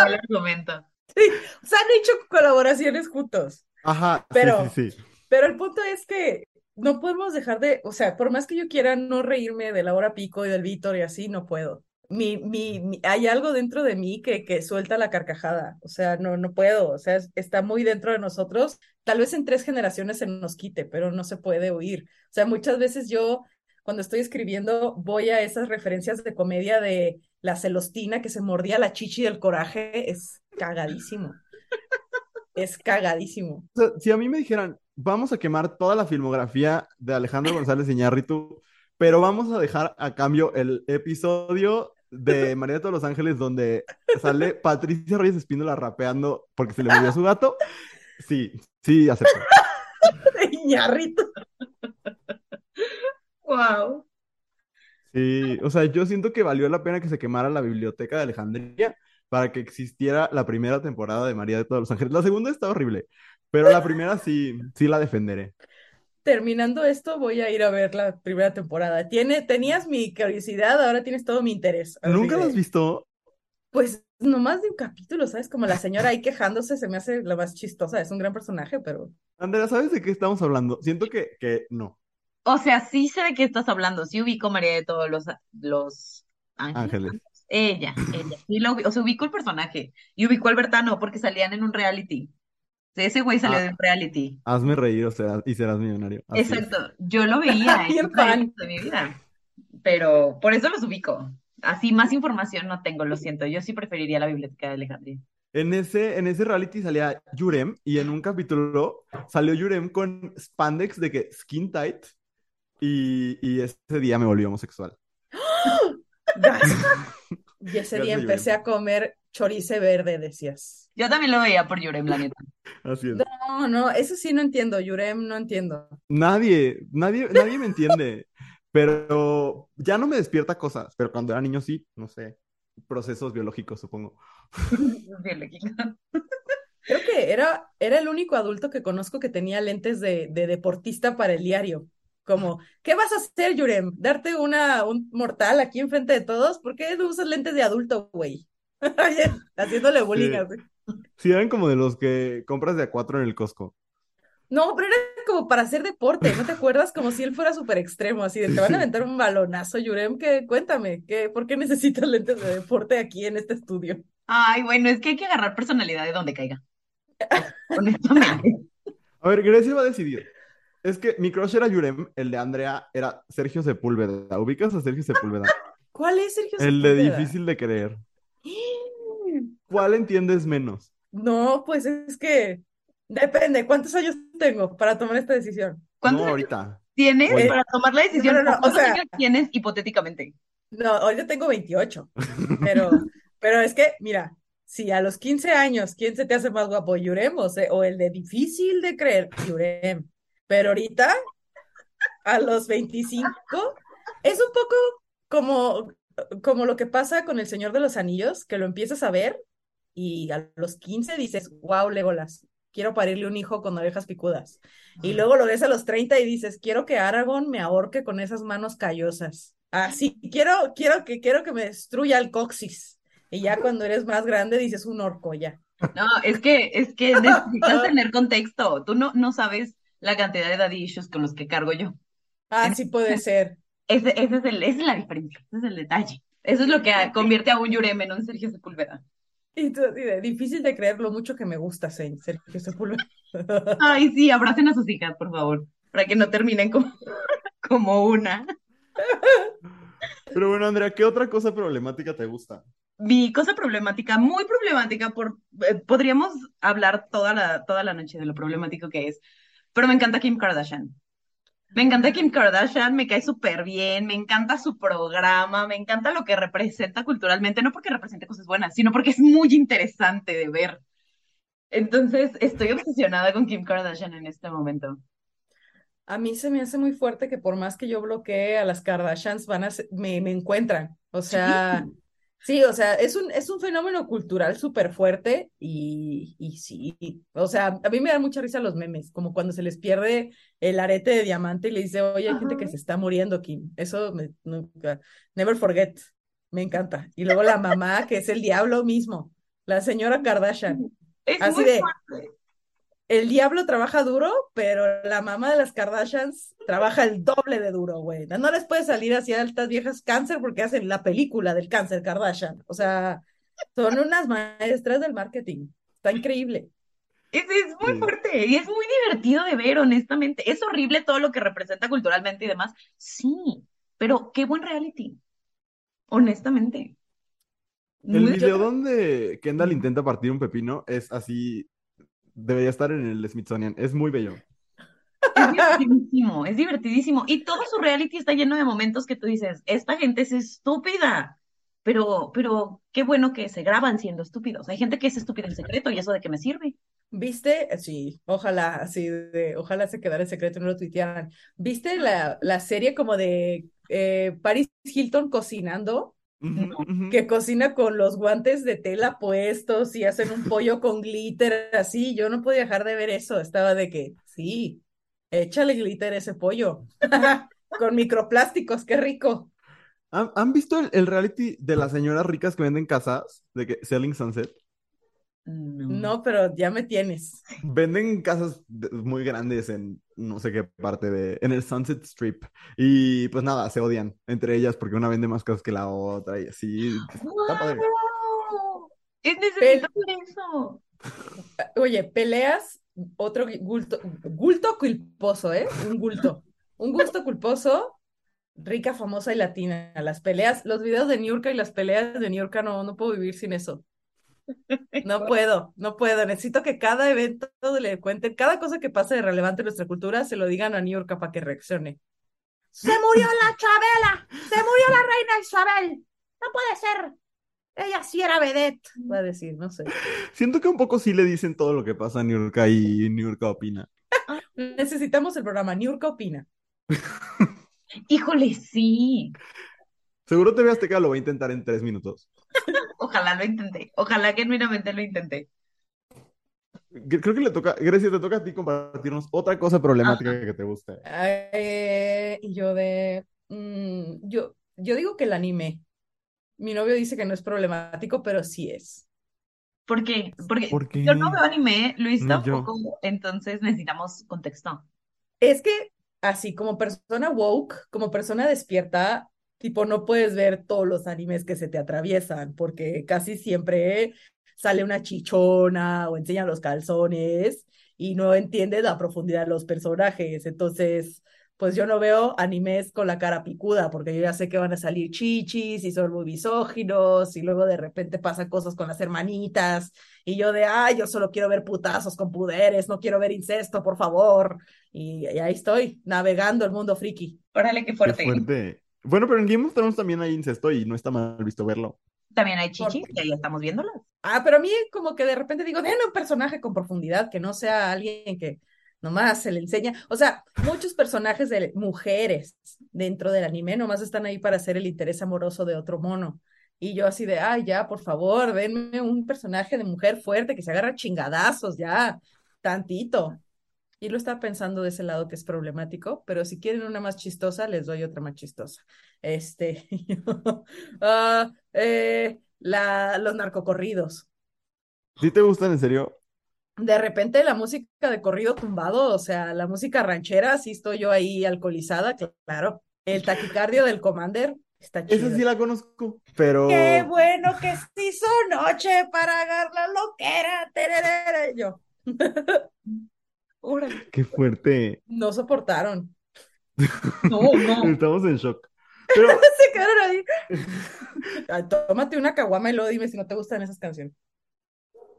argumento. sí, o sea, han hecho colaboraciones juntos. Ajá, sí, Pero- sí, sí. Pero el punto es que no podemos dejar de, o sea, por más que yo quiera no reírme de Laura Pico y del Víctor y así, no puedo. Mi, mi, hay algo dentro de mí que, que suelta la carcajada, o sea, no, no puedo, o sea, es- está muy dentro de nosotros. Tal vez en tres generaciones se nos quite, pero no se puede huir. O sea, muchas veces yo, cuando estoy escribiendo, voy a esas referencias de comedia de la celostina que se mordía la chichi del coraje, es cagadísimo. Es cagadísimo. O sea, si a mí me dijeran, vamos a quemar toda la filmografía de Alejandro González Iñárritu, pero vamos a dejar a cambio el episodio de María de todos los Ángeles donde sale Patricia Reyes Espíndola rapeando porque se le murió su gato, sí, sí, acepto. Iñárritu. Wow. Sí, o sea, yo siento que valió la pena que se quemara la biblioteca de Alejandría para que existiera la primera temporada de María de todos los Ángeles. La segunda está horrible, pero la primera sí, sí la defenderé. Terminando esto, voy a ir a ver la primera temporada. Tiene, tenías mi curiosidad, ahora tienes todo mi interés. ¿Nunca la has visto? Pues nomás de un capítulo, ¿sabes? Como la señora ahí quejándose, se me hace la más chistosa. Es un gran personaje, pero Andrea, ¿sabes de qué estamos hablando? Siento que, que no. O sea, sí sé de qué estás hablando. Sí ubico María de todos los, los ángeles. Ángeles. Ella, ella. Sí lo ubi- o sea, ubico el personaje. Y ubico a Albertano porque salían en un reality. O sea, ese güey salió Ah. de un reality. Hazme reír o serás, y serás millonario. Así es. Exacto. Yo lo veía en de mi vida. Pero por eso los ubico. Así más información no tengo, lo siento. Yo sí preferiría la biblioteca de Alejandría. En ese, en ese reality salía Yurem y en un capítulo salió Yurem con spandex de que skin tight y, y ese día me volví homosexual. y ese día empecé a comer chorice verde, decías. Yo también lo veía por Yurem, la neta. Así es. No, no, eso sí no entiendo, Yurem, no entiendo. Nadie, nadie, nadie me entiende. Pero ya no me despierta cosas. Pero cuando era niño sí, no sé. Procesos biológicos, supongo. Biológica. Creo que era, era el único adulto que conozco que tenía lentes de, de deportista para el diario. Como, ¿qué vas a hacer, Yurem? ¿Darte una, un mortal aquí enfrente de todos? ¿Por qué no usas lentes de adulto, güey? Haciéndole bullying Sí. así. Sí, eran como de los que compras de a cuatro en el Costco. No, pero era como para hacer deporte, ¿no te acuerdas? Como si él fuera súper extremo, así de te van a aventar un balonazo, Yurem, que cuéntame, ¿qué, ¿por qué necesitas lentes de deporte aquí en este estudio? Ay, bueno, es que hay que agarrar personalidad de donde caiga. Honestamente. A ver, Grecia va a decidir. Es que mi crush era Yurem, el de Andrea era Sergio Sepúlveda. ¿Ubicas a Sergio Sepúlveda? ¿Cuál es Sergio El de Sepúlveda? difícil de creer. ¿Cuál entiendes menos? No, pues es que depende, ¿cuántos años tengo para tomar esta decisión? ¿Cuántos No, años ahorita. tienes Oye. para tomar la decisión? No, no, no, ¿O sea- años tienes hipotéticamente? No, ahorita tengo 28, pero, pero es que, mira, si a los 15 años, ¿quién se te hace más guapo, Yurem o, o el de difícil de creer, Yurem? Pero ahorita, a los 25, es un poco como, como lo que pasa con El Señor de los Anillos, que lo empiezas a ver y a los 15 dices, wow, Legolas, quiero parirle un hijo con orejas picudas. Y luego lo ves a los 30 y dices, quiero que Aragorn me ahorque con esas manos callosas. Así, quiero, quiero que, quiero que me destruya el coxis. Y ya cuando eres más grande dices un orco ya. No, es que, es que necesitas tener contexto. Tú no, no sabes la cantidad de daddy issues con los que cargo yo. Ah, sí puede ser. Ese, ese es el, esa es la diferencia, ese es el detalle. Eso es lo que convierte a un Yurem en un Sergio Sepúlveda. Y tú difícil de creer lo mucho que me gusta, Sergio Sepúlveda. Ay, sí, abracen a sus hijas, por favor, para que no terminen como, como una. Pero bueno, Andrea, ¿qué otra cosa problemática te gusta? Mi cosa problemática, muy problemática, por, eh, podríamos hablar toda la, toda la noche de lo problemático que es, pero me encanta Kim Kardashian. Me encanta Kim Kardashian, me cae súper bien, me encanta su programa, me encanta lo que representa culturalmente, no porque represente cosas buenas, sino porque es muy interesante de ver. Entonces, estoy obsesionada con Kim Kardashian en este momento. A mí se me hace muy fuerte que por más que yo bloquee a las Kardashians, van a me, me encuentran. O sea, Sí, o sea, es un, es un fenómeno cultural súper fuerte y, y sí, o sea, a mí me dan mucha risa los memes, como cuando se les pierde el arete de diamante y le dice, oye, hay gente que se está muriendo, Kim. Eso me, nunca, never forget, me encanta. Y luego la mamá, que es el diablo mismo, la señora Kardashian. Es Así muy de, fuerte. El diablo trabaja duro, pero la mamá de las Kardashians trabaja el doble de duro, güey. No les puede salir así a estas viejas cáncer porque hacen la película del cáncer Kardashian. O sea, son unas maestras del marketing. Está increíble. Es, es muy Sí. fuerte y es muy divertido de ver, honestamente. Es horrible todo lo que representa culturalmente y demás. Sí, pero qué buen reality. Honestamente. El video donde Kendall intenta partir un pepino es así, debería estar en el Smithsonian, es muy bello. Es divertidísimo, es divertidísimo. Y todo su reality está lleno de momentos que tú dices, esta gente es estúpida. Pero, pero qué bueno que se graban siendo estúpidos. Hay gente que es estúpida en secreto y eso de qué me sirve. ¿Viste? Sí, ojalá, así de, ojalá se quedara en secreto y no lo tuitearan. ¿Viste la, la serie como de eh, Paris Hilton cocinando? Que cocina con los guantes de tela puestos y hacen un pollo con glitter así. Yo no podía dejar de ver eso. Estaba de que, sí, échale glitter a ese pollo. Con microplásticos, qué rico. ¿Han, han visto el, el reality de las señoras ricas que venden casas? De que Selling Sunset. No. No, pero ya me tienes. Venden casas muy grandes en no sé qué parte de, en el Sunset Strip. Y pues nada, se odian entre ellas porque una vende más cosas que la otra y así. Está padre. ¡Wow! Es ver eso. Oye, peleas, otro gulto, gulto culposo, ¿eh? Un gulto. Un gusto culposo, rica, famosa y latina. Las peleas, los videos de Niurka y las peleas de Niurka no, no puedo vivir sin eso. No puedo, no puedo. Necesito que cada evento le cuenten, cada cosa que pase de relevante en nuestra cultura, se lo digan a Niurka para que reaccione. Se murió la Chabela, se murió la reina Isabel. No puede ser. Ella sí era vedette, va a decir, no sé. Siento que un poco sí le dicen todo lo que pasa a Niurka y Niurka opina. Necesitamos el programa Niurka opina. Híjole, sí. Seguro TV Azteca lo va a intentar en tres minutos. Ojalá lo intenté. Ojalá genuinamente lo intenté. Cre- Creo que le toca, Grecia, te toca a ti compartirnos otra cosa problemática que te guste. Eh, yo de, mm, yo, yo digo que el anime. Mi novio dice que no es problemático, pero sí es. ¿Por qué? Porque ¿Por qué? yo no veo anime, Luis Ni yo. tampoco, entonces necesitamos contexto. Es que así como persona woke, como persona despierta, tipo no puedes ver todos los animes que se te atraviesan, porque casi siempre sale una chichona o enseña los calzones y no entiendes la profundidad de los personajes. Entonces, pues yo no veo animes con la cara picuda, porque yo ya sé que van a salir chichis y son muy misóginos y luego de repente pasan cosas con las hermanitas y yo de, ay, yo solo quiero ver putazos con poderes, no quiero ver incesto, por favor. Y, y ahí estoy, navegando el mundo friki. Órale, qué Qué fuerte. Bueno, pero en Game of Thrones también hay incesto y no está mal visto verlo. También hay chichis y ahí estamos viéndolas. Ah, pero a mí como que de repente digo, denle un personaje con profundidad, que no sea alguien que nomás se le enseña. O sea, muchos personajes de mujeres dentro del anime nomás están ahí para hacer el interés amoroso de otro mono. Y yo así de, ay, ya, por favor, denme un personaje de mujer fuerte que se agarra chingadazos, ya, tantito. Y lo estaba pensando de ese lado que es problemático, pero si quieren una más chistosa, les doy otra más chistosa. Este, ah, eh, la, los narcocorridos. ¿Sí te gustan en serio? De repente la música de corrido tumbado, o sea, la música ranchera, sí estoy yo ahí alcoholizada, claro. El taquicardio del Commander está chido. Esa sí la conozco, pero... Qué bueno que se hizo noche para agarrar la loquera. tererere. Yo, Órale. Qué fuerte. no soportaron. No, no. Estamos en shock. Pero Se quedaron ahí. Ay, tómate una caguama y luego dime si no te gustan esas canciones.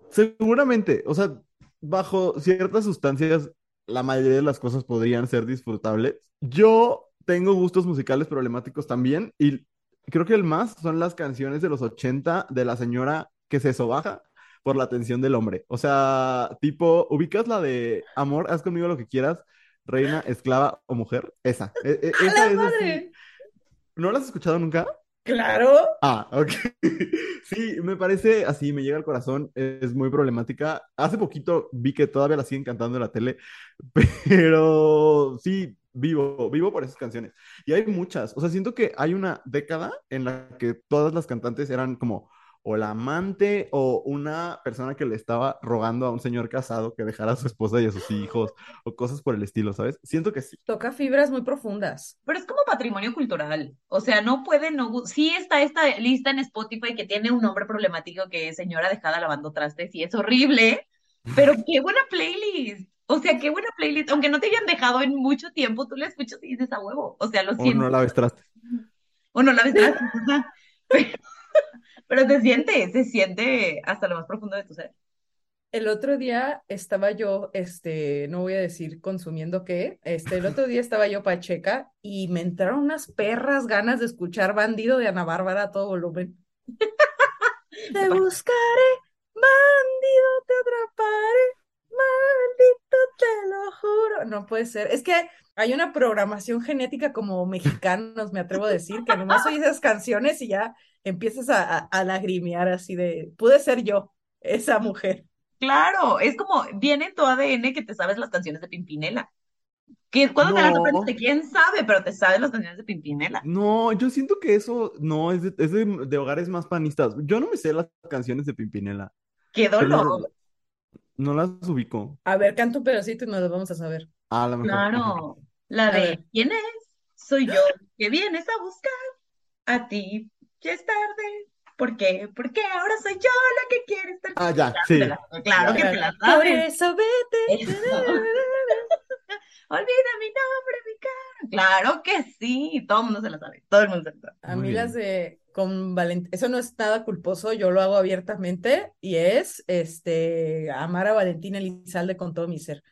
seguramente, o sea, bajo ciertas sustancias la mayoría de las cosas podrían ser disfrutables. Yo tengo gustos musicales problemáticos también y creo que el más son las canciones de los 80 de la señora que se sobaja por la atención del hombre. O sea, tipo, ubicas la de amor, haz conmigo lo que quieras, reina, esclava o mujer. Esa. E- e- ¡A esa la es madre! ¿No la has escuchado nunca? Claro. Ah, ok. Sí, me parece así, me llega al corazón, es muy problemática. Hace poquito vi que todavía la siguen cantando en la tele, pero sí, vivo, vivo por esas canciones. Y hay muchas, o sea, siento que hay una década en la que todas las cantantes eran como o la amante o una persona que le estaba rogando a un señor casado que dejara a su esposa y a sus hijos o cosas por el estilo, ¿sabes? Siento que sí. Toca fibras muy profundas. Pero es como patrimonio cultural. O sea, no puede no. Sí está esta lista en Spotify que tiene un nombre problemático que es Señora Dejada Lavando Trastes y es horrible. Pero qué buena playlist. O sea, qué buena playlist. Aunque no te hayan dejado en mucho tiempo, tú la escuchas y dices a huevo. O sea, lo O siento. no la ves trastes. O no la ves trastes, ajá. Pero, pero se siente, se siente hasta lo más profundo de tu ser. El otro día estaba yo, este, no voy a decir consumiendo qué, este, el otro día estaba yo pacheca y me entraron unas perras ganas de escuchar Bandido de Ana Bárbara a todo volumen. Te buscaré, bandido, te atraparé, maldito, te lo juro. No puede ser. Es que hay una programación genética como mexicanos, me atrevo a decir, que nomás oyes esas canciones y ya empiezas a, a, a lagrimear así de, pude ser yo, esa mujer. Claro, es como viene en tu ADN que te sabes las canciones de Pimpinela. Que cuando te las de quién sabe, pero te sabes las canciones de Pimpinela. No, yo siento que eso no es de, es de, de hogares más panistas. Yo no me sé las canciones de Pimpinela. Qué dolor. no, no las ubico. A ver, canta un pedacito y nos lo vamos a saber. Ah, mejor. Claro, la de. ¿quién es? Soy yo que vienes a buscar a ti. Ya es tarde. ¿Por qué? Porque ahora soy yo la que quiere estar Ah, ya, Claro, sí. claro que te la Por sabes. eso vete. Eso. Olvida mi nombre, mi cara. Claro que sí, todo el mundo se la sabe. Todo el mundo se la sabe. A mí las de con Valentín, eso no es nada culposo, yo lo hago abiertamente y es este amar a Valentín Elizalde con todo mi ser.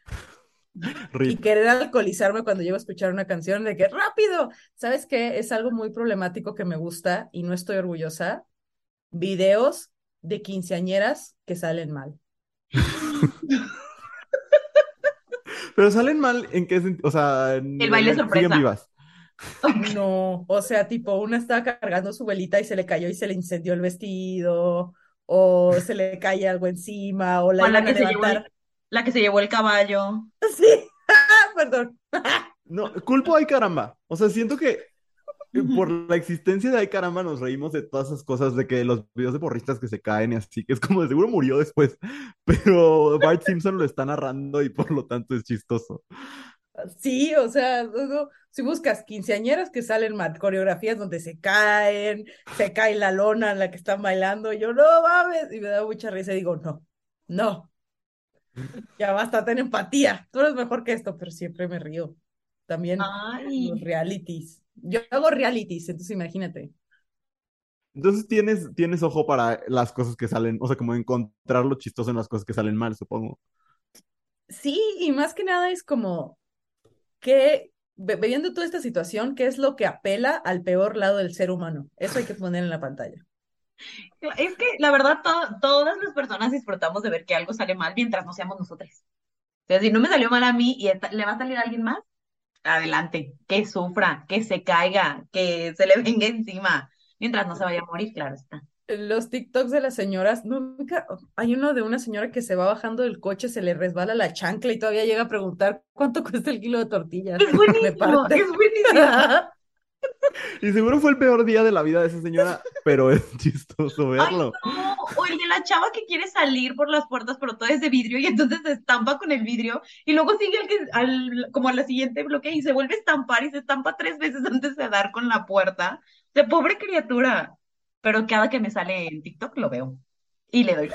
Y querer alcoholizarme cuando llego a escuchar una canción de que rápido, ¿sabes qué? Es algo muy problemático que me gusta y no estoy orgullosa. Videos de quinceañeras que salen mal. Pero salen mal en qué sentido, o sea, en- El baile en- sorpresa. vivas. No, o sea, tipo, una estaba cargando su velita y se le cayó y se le incendió el vestido, o se le cae algo encima, o la O la a que se llevó el, levantar. La que se llevó el caballo. Sí, perdón. No, culpo a Ay Caramba. O sea, siento que eh, por la existencia de Ay Caramba nos reímos de todas esas cosas, de que los videos de porristas que se caen y así, que es como de seguro murió después, pero Bart Simpson lo está narrando y por lo tanto es chistoso. Sí, o sea, no, si buscas quinceañeras que salen mal, coreografías donde se caen, se cae la lona en la que están bailando, y yo, no mames, y me da mucha risa y digo, no, no, ya basta, ten empatía, tú eres mejor que esto, pero siempre me río. También Ay. los realities. Yo hago realities, entonces imagínate. Entonces tienes, tienes ojo para las cosas que salen, o sea, como encontrar lo chistoso en las cosas que salen mal, supongo. Sí, y más que nada es como que, viendo toda esta situación, ¿qué es lo que apela al peor lado del ser humano? Eso hay que poner en la pantalla. Es que la verdad, to- todas las personas disfrutamos de ver que algo sale mal mientras no seamos nosotros. O sea, si no me salió mal a mí y le va a salir a alguien más, adelante, que sufra, que se caiga, que se le venga encima, mientras no se vaya a morir, claro está. Los TikToks de las señoras, nunca- hay uno de una señora que se va bajando del coche, se le resbala la chancla y todavía llega a preguntar cuánto cuesta el kilo de tortillas. Es buenísimo, es buenísimo. Y seguro fue el peor día de la vida de esa señora, pero es chistoso Ay, verlo. no, o el de la chava que quiere salir por las puertas, pero todo es de vidrio y entonces se estampa con el vidrio y luego sigue al que, al, como a la siguiente bloque y se vuelve a estampar y se estampa tres veces antes de dar con la puerta. O sea, pobre criatura. Pero cada que me sale en TikTok lo veo y le doy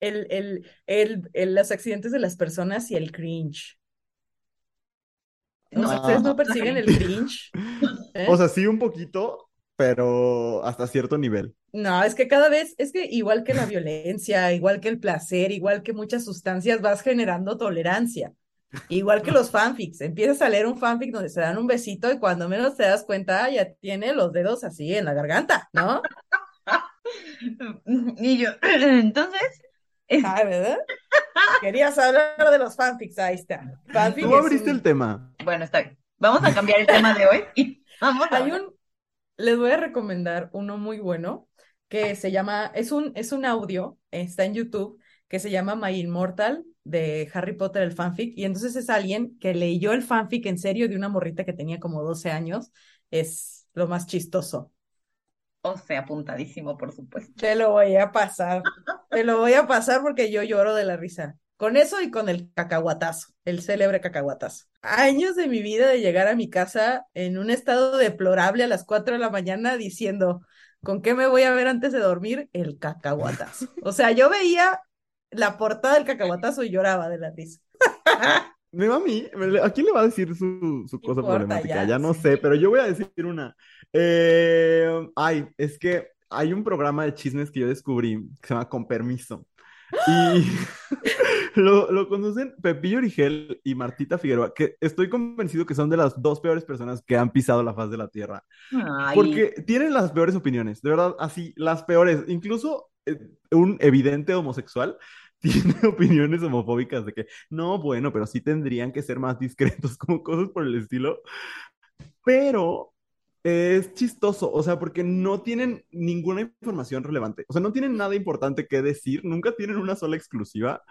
el, el, el- los accidentes de las personas y el cringe. No, ¿Ustedes no Ah. persiguen el cringe? ¿Eh? O sea, sí un poquito, pero hasta cierto nivel. No, es que cada vez, es que igual que la violencia, igual que el placer, igual que muchas sustancias, vas generando tolerancia. Igual que los fanfics, empiezas a leer un fanfic donde se dan un besito y cuando menos te das cuenta ya tiene los dedos así en la garganta, ¿no? Y yo, entonces, es- Ay, ¿verdad? Querías hablar de los fanfics, ahí está. Fanfic Tú abriste un- el tema. Bueno, está bien. Vamos a cambiar el tema de hoy y vamos a Hay un, les voy a recomendar uno muy bueno que se llama, es un, es un audio, está en YouTube, que se llama My Immortal de Harry Potter, el fanfic, y entonces es alguien que leyó el fanfic en serio de una morrita que tenía como 12 años, es lo más chistoso. O sea, apuntadísimo, por supuesto. Te lo voy a pasar, te lo voy a pasar porque yo lloro de la risa. Con eso y con el cacahuatazo, el célebre cacahuatazo. Años de mi vida de llegar a mi casa en un estado deplorable a las 4 de la mañana diciendo, ¿con qué me voy a ver antes de dormir? El cacahuatazo. O sea, yo veía la portada del cacahuatazo y lloraba de la risa. Me va a mí. ¿A quién le va a decir su, su cosa importa, problemática? ya, Ya no sí. sé, pero yo voy a decir una. Eh, ay, es que hay un programa de chismes que yo descubrí que se llama Con Permiso. Y lo, lo conducen Pepillo Origel y Martita Figueroa, que estoy convencido que son de las dos peores personas que han pisado la faz de la tierra. Ay, Porque tienen las peores opiniones, de verdad, así, las peores. Incluso eh, un evidente homosexual tiene opiniones homofóbicas de que, no, bueno, pero sí tendrían que ser más discretos, como cosas por el estilo. Pero es chistoso, o sea, porque no tienen ninguna información relevante. O sea, no tienen nada importante que decir, nunca tienen una sola exclusiva,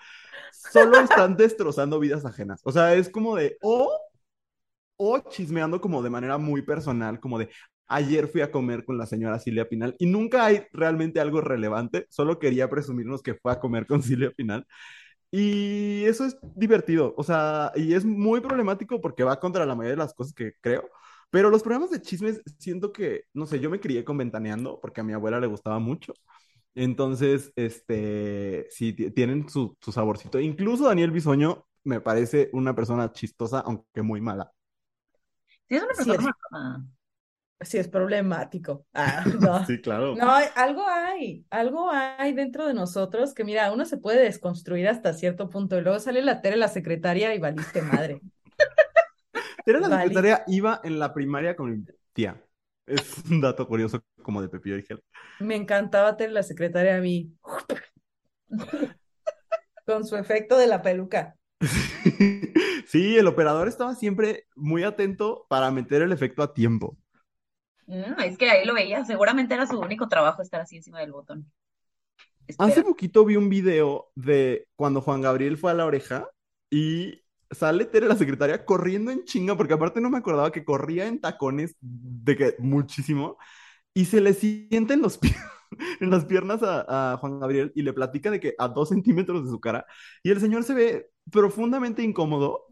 solo están destrozando vidas ajenas. O sea, es como de, o, o chismeando como de manera muy personal, como de, ayer fui a comer con la señora Silvia Pinal y nunca hay realmente algo relevante, solo quería presumirnos que fue a comer con Silvia Pinal. Y eso es divertido, o sea, y es muy problemático porque va contra la mayoría de las cosas que creo. Pero los programas de chismes, siento que, no sé, yo me crié con Ventaneando porque a mi abuela le gustaba mucho. Entonces, este, sí, ti- tienen su, su saborcito. Incluso Daniel Bisoño me parece una persona chistosa, aunque muy mala. sí es una Sí, persona es- malvada. Sí, es problemático. Ah, no. Sí, claro. No, hay- algo hay, algo hay dentro de nosotros que, mira, uno se puede desconstruir hasta cierto punto y luego sale la Tere, la secretaria, y valiste madre. Era la Vale. secretaria, iba en la primaria con mi tía. Es un dato curioso como de Pepillo Origel. Me encantaba Tere, la secretaria, a mí. Con su efecto de la peluca. Sí, el operador estaba siempre muy atento para meter el efecto a tiempo. Mm, es que ahí lo veía. Seguramente era su único trabajo estar así encima del botón. Hace Espera. poquito vi un video de cuando Juan Gabriel fue a la oreja y sale Tere, la secretaria, corriendo en chinga, porque aparte no me acordaba que corría en tacones de que muchísimo, y se le sienten los pies. En las piernas a, a Juan Gabriel y le platica de que a dos centímetros de su cara y el señor se ve profundamente incómodo,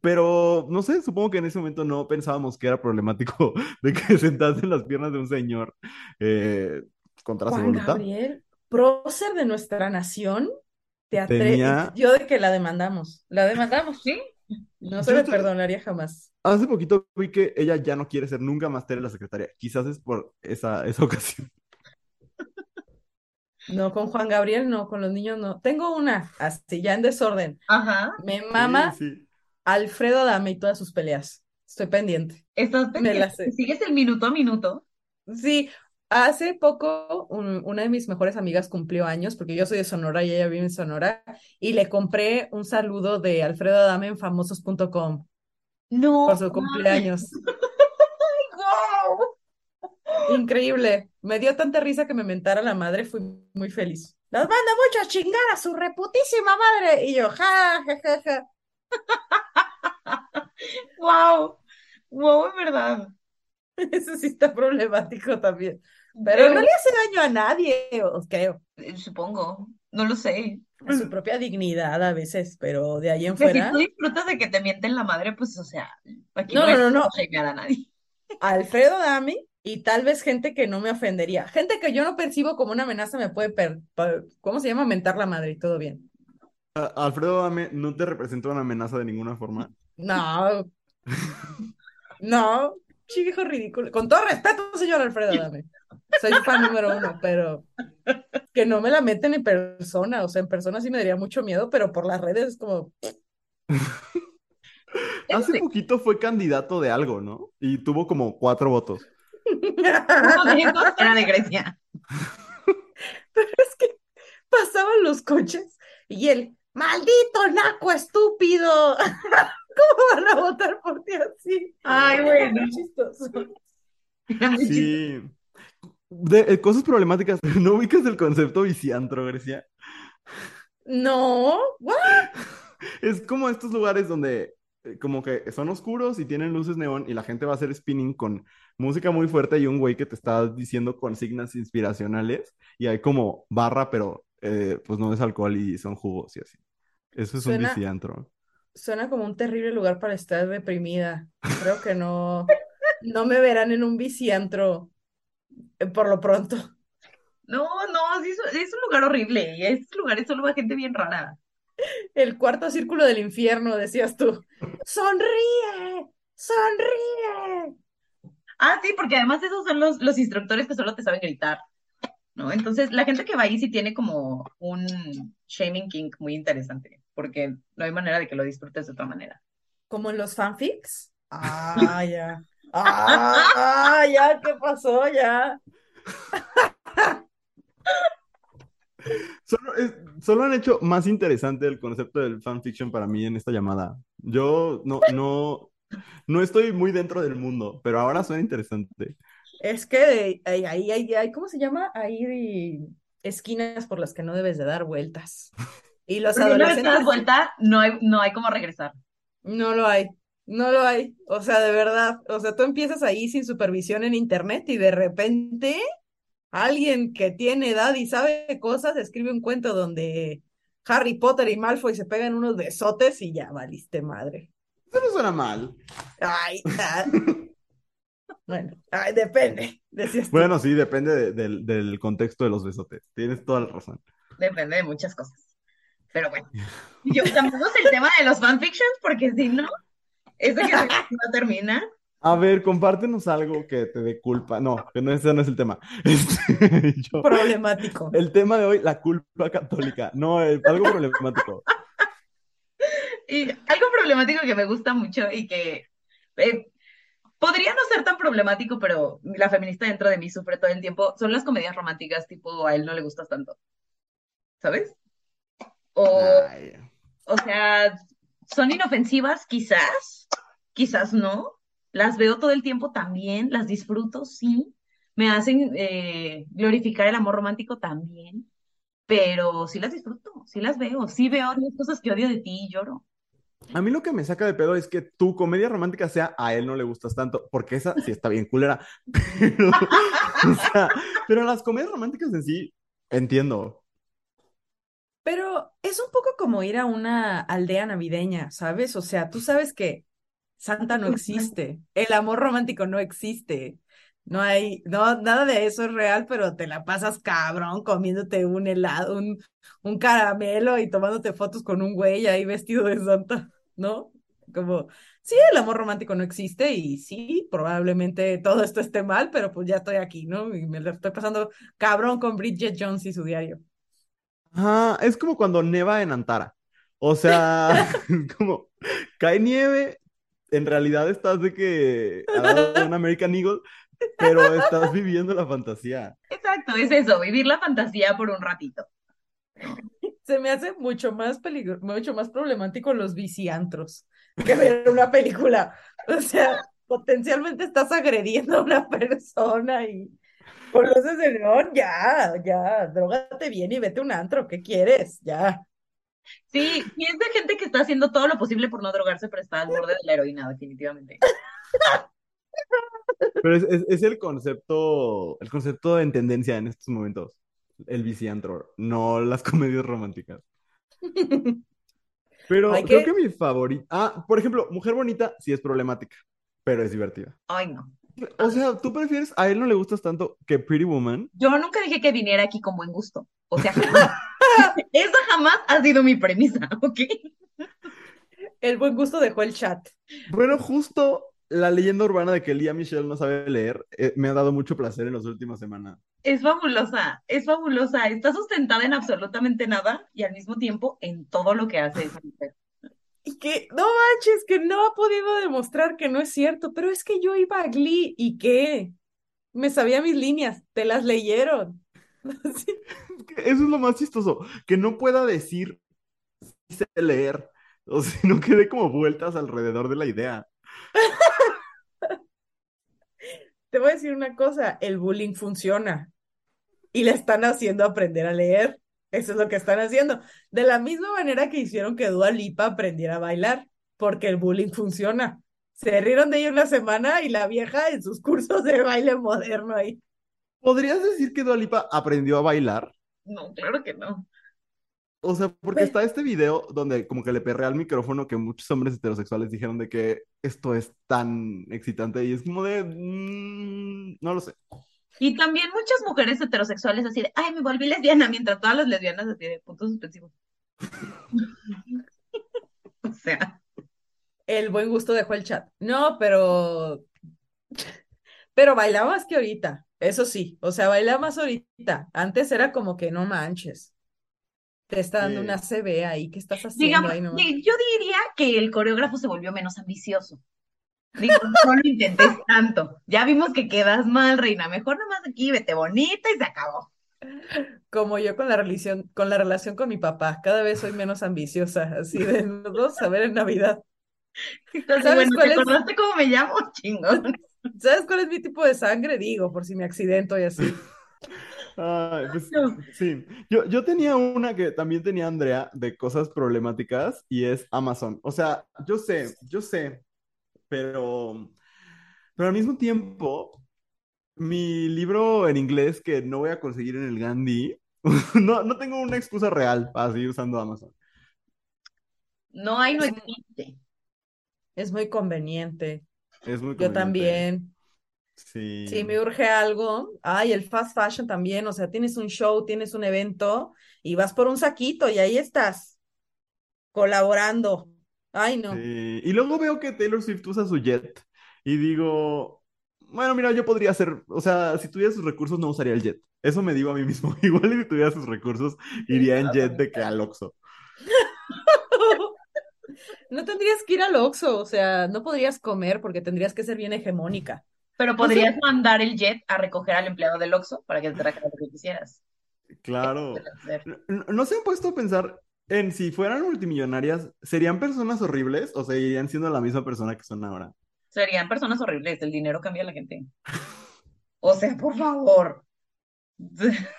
pero no sé, supongo que en ese momento no pensábamos que era problemático de que sentase en las piernas de un señor eh, contra su Juan voluntad. Gabriel, prócer de nuestra nación, te atre- Tenía- Yo de que la demandamos. La demandamos, ¿Sí? No se le te- perdonaría jamás. Hace poquito vi que ella ya no quiere ser nunca más Tere la secretaria. Quizás es por esa, esa ocasión. No, con Juan Gabriel no, con los niños no. Tengo una, así ya en desorden. Ajá. Me mama Sí, sí. Alfredo Adame y todas sus peleas. Estoy pendiente. Estás Me pendiente. la sé. Sigues el minuto a minuto. Sí, hace poco un- una de mis mejores amigas cumplió años, porque yo soy de Sonora y ella vive en Sonora, y le compré un saludo de Alfredo Adame en famosos.com No. por su cumpleaños. Increíble. Me dio tanta risa que me mentara la madre, fui muy feliz. Las manda mucho a chingar a su reputísima madre. Y yo, ja, ja, ja, ja. ¡Wow! ¡Wow, es verdad! Eso sí está problemático también. Pero no le hace daño a nadie, os creo. Eh, Supongo. No lo sé. A su propia dignidad a veces, pero de ahí en sea, si fuera. tú disfrutas de que te mienten la madre, pues, o sea, aquí No, no hay no, no, a nadie. Alfredo Dami y tal vez gente que no me ofendería. Gente que yo no percibo como una amenaza me puede, per- ¿cómo se llama? Mentar la madre y todo bien. A- Alfredo Dame no te representa una amenaza de ninguna forma. No. No. Chico ridículo. Con todo respeto, señor Alfredo Adame. Soy fan número uno, pero que no me la meten en persona. O sea, en persona sí me daría mucho miedo, pero por las redes es como. Hace poquito fue candidato de algo, ¿no? Y tuvo como cuatro votos. Era de Grecia. Pero es que pasaban los coches y él, maldito naco estúpido. ¿Cómo van a votar por ti así? Ay, bueno. Chistoso. Sí. De, eh, cosas problemáticas. ¿No ubicas el concepto viciantro, Grecia? No, what? Es como estos lugares donde eh, como que son oscuros y tienen luces neón y la gente va a hacer spinning con música muy fuerte y un güey que te está diciendo consignas inspiracionales y hay como barra, pero eh, pues no es alcohol y son jugos y así. Eso es un viciantro. Suena como un terrible lugar para estar deprimida. Creo que no, no me verán en un viciantro por lo pronto. No, no, es un lugar horrible. Y esos lugares solo va gente bien rara. El cuarto círculo del infierno, decías tú. ¡Sonríe! ¡Sonríe! Ah, sí, porque además esos son los, los instructores que solo te saben gritar, ¿no? Entonces, la gente que va ahí sí tiene como un shaming kink muy interesante, porque no hay manera de que lo disfrutes de otra manera. ¿Como en los fanfics? Ah, ya. Ah, ya, ¿qué pasó? Ya. Solo, es- solo han hecho más interesante el concepto del fanfiction para mí en esta llamada. Yo no, no, no estoy muy dentro del mundo, pero ahora suena interesante. Es que ahí, ahí, ahí, ¿cómo se llama? Hay esquinas por las que no debes de dar vueltas. Y los Porque una vez que das adolescentes vuelta, no hay, no hay como regresar. no lo hay, no lo hay. O sea, de verdad, o sea, tú empiezas ahí sin supervisión en internet y de repente alguien que tiene edad y sabe cosas escribe un cuento donde Harry Potter y Malfoy se pegan unos besotes y ya valiste madre. Eso no suena mal. Ay, ah. Bueno, ay, depende. Bueno, sí, depende de- del, del contexto de los besotes. Tienes toda la razón. Depende de muchas cosas. Pero bueno, yo cambiamos el tema de los fanfictions porque si no, eso que no termina. A ver, compártenos algo que te dé culpa. No, que no, ese no es el tema. Este, yo- Problemático. el tema de hoy, la culpa católica. No, eh, algo problemático. Y algo problemático que me gusta mucho y que eh, podría no ser tan problemático, pero la feminista dentro de mí sufre todo el tiempo, son las comedias románticas tipo a él no le gustas tanto. ¿Sabes? O, Ay. o sea, son inofensivas quizás, quizás no. Las veo todo el tiempo también, las disfruto, sí. Me hacen eh, glorificar el amor romántico también, pero sí las disfruto, sí las veo, sí veo las cosas que odio de ti y lloro. A mí lo que me saca de pedo es que tu comedia romántica sea a él no le gustas tanto, porque esa sí está bien culera. Pero, pero las comedias románticas en sí, entiendo. Pero es un poco como ir a una aldea navideña, ¿sabes? O sea, tú sabes que Santa no existe, el amor romántico no existe, no hay, no, nada de eso es real, pero te la pasas cabrón comiéndote un helado, un, un caramelo y tomándote fotos con un güey ahí vestido de Santa, ¿no? Como, sí, el amor romántico no existe y sí, probablemente todo esto esté mal, pero pues ya estoy aquí, ¿no? Y me la estoy pasando cabrón con Bridget Jones y su diario. Ah, es como cuando neva en Antara. O sea, como cae nieve, en realidad estás de que al lado de un American Eagle, pero estás viviendo la fantasía. Exacto, es eso, vivir la fantasía por un ratito. Se me hace mucho más peligro, mucho más problemático los viciantros que ver una película. O sea, potencialmente estás agrediendo a una persona y con luces de neón, ya, ya, drogate bien y vete a un antro, ¿qué quieres? Ya. Sí, y es de gente que está haciendo todo lo posible por no drogarse, pero está al borde de la heroína, definitivamente. Pero es, es- es el concepto, el concepto en tendencia en estos momentos, el viciantro, no las comedias románticas. Pero creo que- que mi favorita, ah, por ejemplo, Mujer Bonita sí es problemática, pero es divertida. Ay, no. O sea, ¿tú prefieres, a él no le gustas tanto que Pretty Woman? Yo nunca dije que viniera aquí con buen gusto. O sea, jamás. Esa jamás ha sido mi premisa, ¿ok? El buen gusto dejó el chat. Bueno, justo la leyenda urbana de que Lía Michelle no sabe leer eh, me ha dado mucho placer en las últimas semanas. Es fabulosa, es fabulosa. Está sustentada en absolutamente nada y al mismo tiempo en todo lo que hace esa mujer. Y que, no manches, que no ha podido demostrar que no es cierto, pero es que yo iba a Glee y qué, me sabía mis líneas, te las leyeron. Sí. Eso es lo más chistoso, que no pueda decir si sé leer, o sea, no quede como vueltas alrededor de la idea. Te voy a decir una cosa, el bullying funciona y le están haciendo aprender a leer. Eso es lo que están haciendo. De la misma manera que hicieron que Dua Lipa aprendiera a bailar, porque el bullying funciona. Se rieron de ella una semana y la vieja en sus cursos de baile moderno ahí. ¿Podrías decir que Dua Lipa aprendió a bailar? No, claro que no. O sea, porque está este video donde como que le perrea al micrófono que muchos hombres heterosexuales dijeron de que esto es tan excitante y es como de... mm, no lo sé. Y también muchas mujeres heterosexuales así de, ay, me volví lesbiana, mientras todas las lesbianas así de puntos suspensivos. O sea, El buen gusto dejó el chat. No, pero... Pero bailaba más que ahorita, eso sí. O sea, bailaba más ahorita. Antes era como que no manches. Te está dando Sí. una CB ahí, ¿qué estás haciendo digamos, ahí? No? yo diría que el coreógrafo se volvió menos ambicioso. Digo, no lo intentes tanto. Ya vimos que quedas mal, reina. Mejor nomás aquí, vete bonita y se acabó. Como yo con la relación, con la relación con mi papá, cada vez soy menos ambiciosa, así de vamos a ver en Navidad. Entonces, ¿Sabes bueno, cuál ¿te es? acordaste cómo me llamo? Chingón. ¿Sabes cuál es mi tipo de sangre? Digo, por si me accidento y así. Ay, pues, sí. Yo, yo tenía una que también tenía Andrea de cosas problemáticas y es Amazon. O sea, yo sé, yo sé, pero, pero al mismo tiempo, mi libro en inglés que no voy a conseguir en el Gandhi, no, no tengo una excusa real para seguir usando Amazon. No hay, no Sí. existe. Es muy conveniente. Es muy Yo conveniente. también. Sí. Si me urge algo, ay, el fast fashion también, o sea, tienes un show, tienes un evento y vas por un saquito y ahí estás, colaborando. Ay, no. Sí, Y luego veo que Taylor Swift usa su jet y digo, bueno, mira, yo podría hacer, o sea, si tuviera sus recursos no usaría el jet. Eso me digo a mí mismo. Igual si tuviera sus recursos iría en jet de que al Oxxo. No tendrías que ir al Oxxo, o sea, no podrías comer porque tendrías que ser bien hegemónica. Pero podrías mandar el jet a recoger al empleado del Oxxo para que te trajera lo que quisieras. Claro. ¿No, no se han puesto a pensar en si fueran multimillonarias, ¿serían personas horribles o seguirían siendo la misma persona que son ahora? Serían personas horribles, el dinero cambia a la gente. O sea, por favor.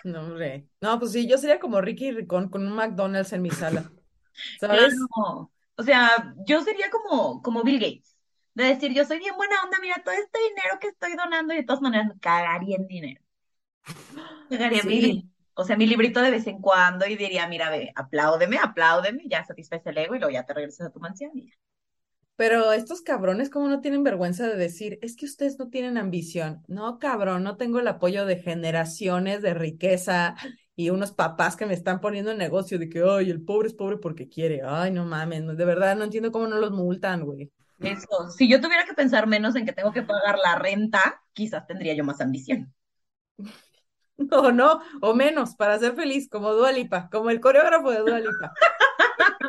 No, hombre. No, pues sí, yo sería como Ricky Ricón con un McDonald's en mi sala. ¿Sabes? Claro. O sea, yo sería como, como Bill Gates. De decir, yo soy bien buena onda, mira todo este dinero que estoy donando y de todas maneras me cagaría en dinero. Cagaría Sí. mi, li- o sea, mi librito de vez en cuando y diría, mira, ve, apláudeme, apláudeme, ya satisface el ego y luego ya te regresas a tu mansión y ya. Pero estos cabrones, como no tienen vergüenza de decir, es que ustedes no tienen ambición? No, cabrón, no tengo el apoyo de generaciones de riqueza y unos papás que me están poniendo en negocio de que, ay, el pobre es pobre porque quiere. Ay, no mames, de verdad no entiendo cómo no los multan, güey. Eso, si yo tuviera que pensar menos en que tengo que pagar la renta, quizás tendría yo más ambición. O no, o menos, para ser feliz, como Dua Lipa, como el coreógrafo de Dua Lipa.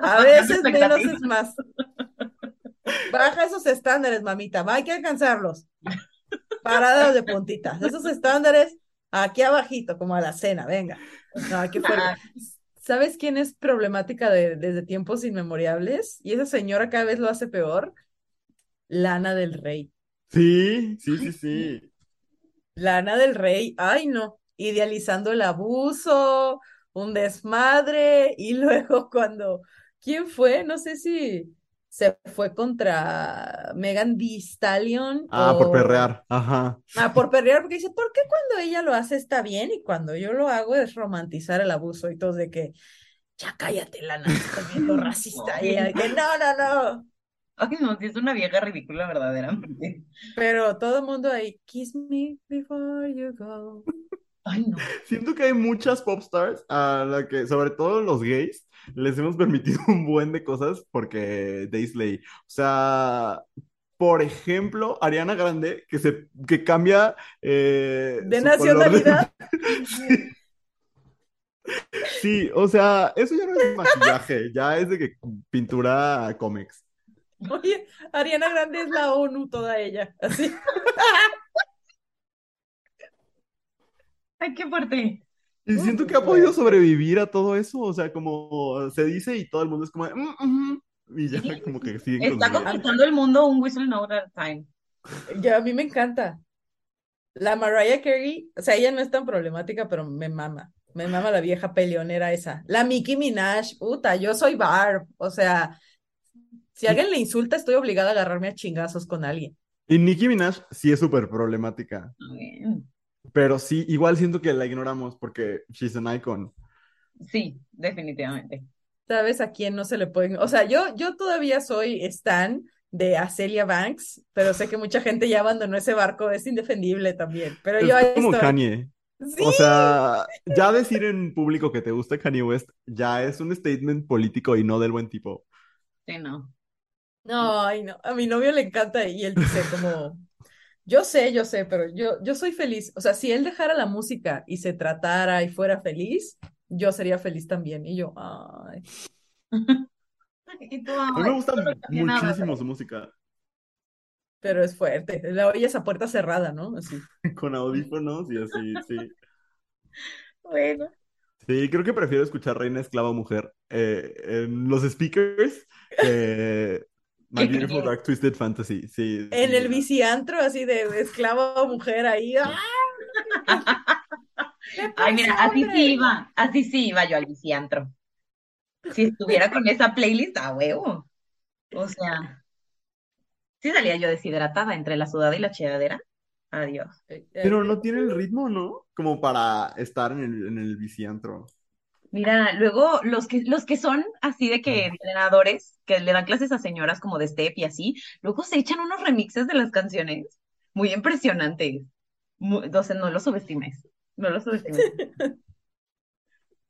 A veces menos es más. Baja esos estándares, mamita, va, hay que alcanzarlos. Paradas de puntitas, esos estándares aquí abajito, como a la cena, venga. No, hay que fuerte. Ah, ¿Sabes quién es problemática de- desde tiempos inmemorables? Y esa señora cada vez lo hace peor. Lana del Rey. Sí, sí, sí, sí. Lana del Rey, ay no, idealizando el abuso, un desmadre, y luego cuando, ¿quién fue? No sé si se fue contra Megan Thee Stallion Ah, por perrear. Ajá. Ah, por perrear, porque dice, ¿por qué cuando ella lo hace está bien y cuando yo lo hago es romantizar el abuso? Y todos de que, ya cállate, Lana, estás viendo racista. Y ella de que, no, no, no. Ay, no, sí es una vieja ridícula verdaderamente. Pero todo el mundo ahí, kiss me before you go. Ay, no. Siento que hay muchas pop stars a la que, sobre todo los gays, les hemos permitido un buen de cosas porque Daisley, o sea, por ejemplo, Ariana Grande, que se que cambia eh, De nacionalidad. Sí. Sí, o sea, eso ya no es maquillaje, ya es de que pintura cómics. Oye, Ariana Grande es la ONU, toda ella. Así. Ay, qué fuerte. Y siento que ha podido sobrevivir a todo eso, o sea, como se dice y todo el mundo es como, de, "Mm, ujú", y ya Sí. como que siguen Está conquistando el mundo un whistle note at a time. Ya, a mí me encanta. La Mariah Carey, o sea, ella no es tan problemática, pero me mama. Me mama la vieja peleonera esa. La Nicki Minaj, puta, yo soy Barb. O sea, si alguien le insulta, estoy obligada a agarrarme a chingazos con alguien. Y Nicki Minaj sí es súper problemática, Bien. Pero sí, igual siento que la ignoramos porque she's an icon. Sí, definitivamente. ¿Sabes a quién no se le puede? O sea, yo, yo todavía soy stan de Acelia Banks, pero sé que mucha gente ya abandonó ese barco, es indefendible también. Pero Es yo ahí como estoy. Kanye. Sí. O sea, ya decir en público que te gusta Kanye West ya es un statement político y no del buen tipo. Sí, no. No, ay, no. A mi novio le encanta y él dice como, yo sé, yo sé, pero yo, yo soy feliz. O sea, si él dejara la música y se tratara y fuera feliz, yo sería feliz también. Y yo, ay, Y tú, A mí me gusta nada, muchísimo su música. pero es fuerte. La oyes a puerta cerrada, ¿no? Así. Con audífonos y así, sí. Bueno. Sí, creo que prefiero escuchar Reina Esclava Mujer eh, en los speakers que My ¿Qué Beautiful? Dark Twisted Fantasy. Sí, En el viciantro, así de esclava o mujer ahí. ¡ah! ¿Qué Ay, mira, así sí iba, así sí iba yo al viciantro. Si estuviera con esa playlist, a huevo. O sea, sí salía yo deshidratada entre la sudada y la chedadera. Adiós. Eh, Pero eh, no tiene el ritmo, ¿no? Como para estar en el, en el viciantro. Mira, luego los que, los que son así de que entrenadores, que le dan clases a señoras como de step y así, luego se echan unos remixes de las canciones muy impresionantes. Muy- entonces no los subestimes, no los subestimes.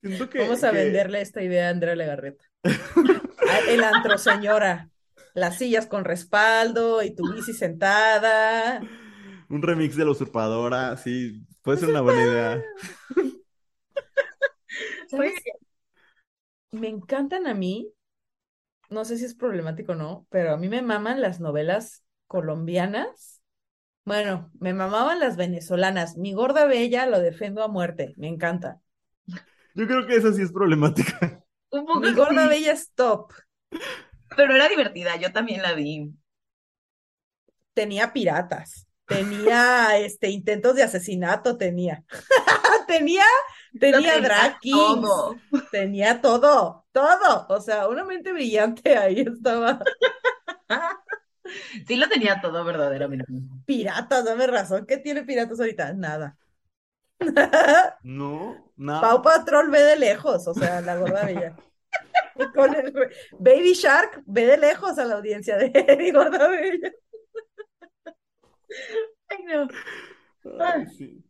Siento que, Vamos a que- venderle esta idea a Andrea Legarreta. El antro, señora. Las sillas con respaldo y tu bici sentada. un remix de la usurpadora, sí, puede ser una buena idea. ¿Sabes? Me encantan a mí, no sé si es problemático o no, pero a mí me maman las novelas colombianas. Bueno, me mamaban las venezolanas. Mi gorda bella lo defiendo a muerte, me encanta. Yo creo que esa sí es problemática. Un poco Mi gorda sí, bella es top. pero era divertida, yo también la vi. Tenía piratas, tenía este intentos de asesinato, tenía. Tenía, tenía drag kings, tenía todo, todo. O sea, una mente brillante ahí estaba. Sí lo tenía todo verdaderamente. Piratas, dame razón. ¿Qué tiene piratas ahorita? Nada. No, nada. Pau Patrol ve de lejos, o sea, la gorda bella. Con el Baby Shark ve de lejos a la audiencia de mi gorda bella. Ay, no. Ay, sí.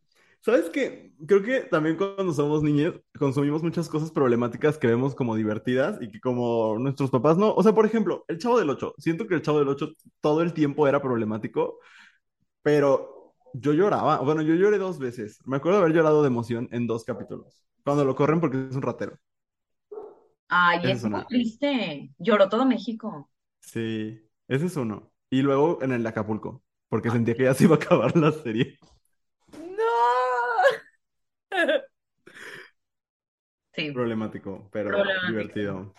¿Sabes qué? Creo que también cuando somos niños consumimos muchas cosas problemáticas que vemos como divertidas y que como nuestros papás no. O sea, por ejemplo, El Chavo del Ocho. Siento que El Chavo del Ocho todo el tiempo era problemático, pero yo lloraba. Bueno, yo lloré dos veces. Me acuerdo de haber llorado de emoción en dos capítulos. Cuando lo corren porque es un ratero. Ay, Esa es es muy una. triste. Lloró todo México. Sí, ese es uno. Y luego en el de Acapulco, porque sentía que ya se iba a acabar la serie. ¡No! Sí. Problemático, pero Problemático. divertido.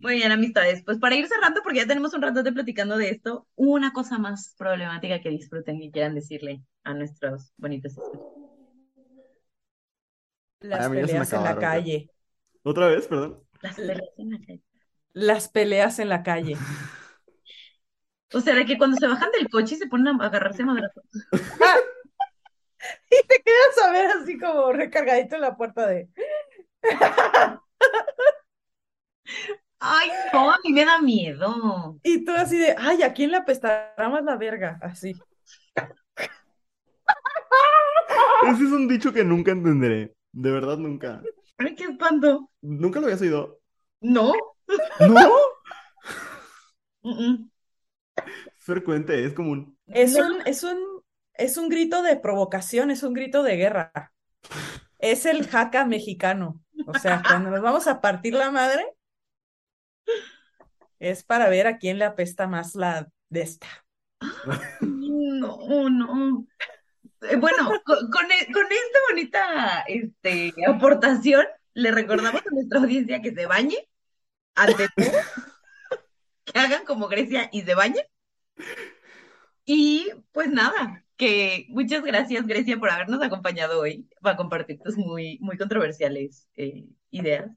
Muy bien, amistades. Pues para ir cerrando, porque ya tenemos un rato de platicando de esto, una cosa más problemática que disfruten y quieran decirle a nuestros bonitos escuchas. Las Ay, a mí ya se me peleas en la calle. ¿Otra vez? Perdón. Las peleas en la calle. Las peleas en la calle. O sea, de que cuando se bajan del coche y se ponen a agarrarse a madrazos. Y te quedas a ver así como recargadito en la puerta de. Ay, no, a mí me da miedo. Y tú así de, ay, ¿a quién le apestará más la verga? Así. Ese es un dicho que nunca entenderé. De verdad, nunca. Ay, qué espanto. ¿Nunca lo habías oído? No. ¿No? Es frecuente, es común. Es un, es un, es un grito de provocación, es un grito de guerra. Es el jaca mexicano. O sea, cuando nos vamos a partir la madre, es para ver a quién le apesta más la de esta. No, no. Eh, Bueno, e- con esta bonita este, aportación, le recordamos a nuestra audiencia que se bañe, ante todo, que hagan como Grecia y se bañen. Y pues nada, que muchas gracias, Grecia, por habernos acompañado hoy para compartir tus muy, muy controversiales eh, ideas.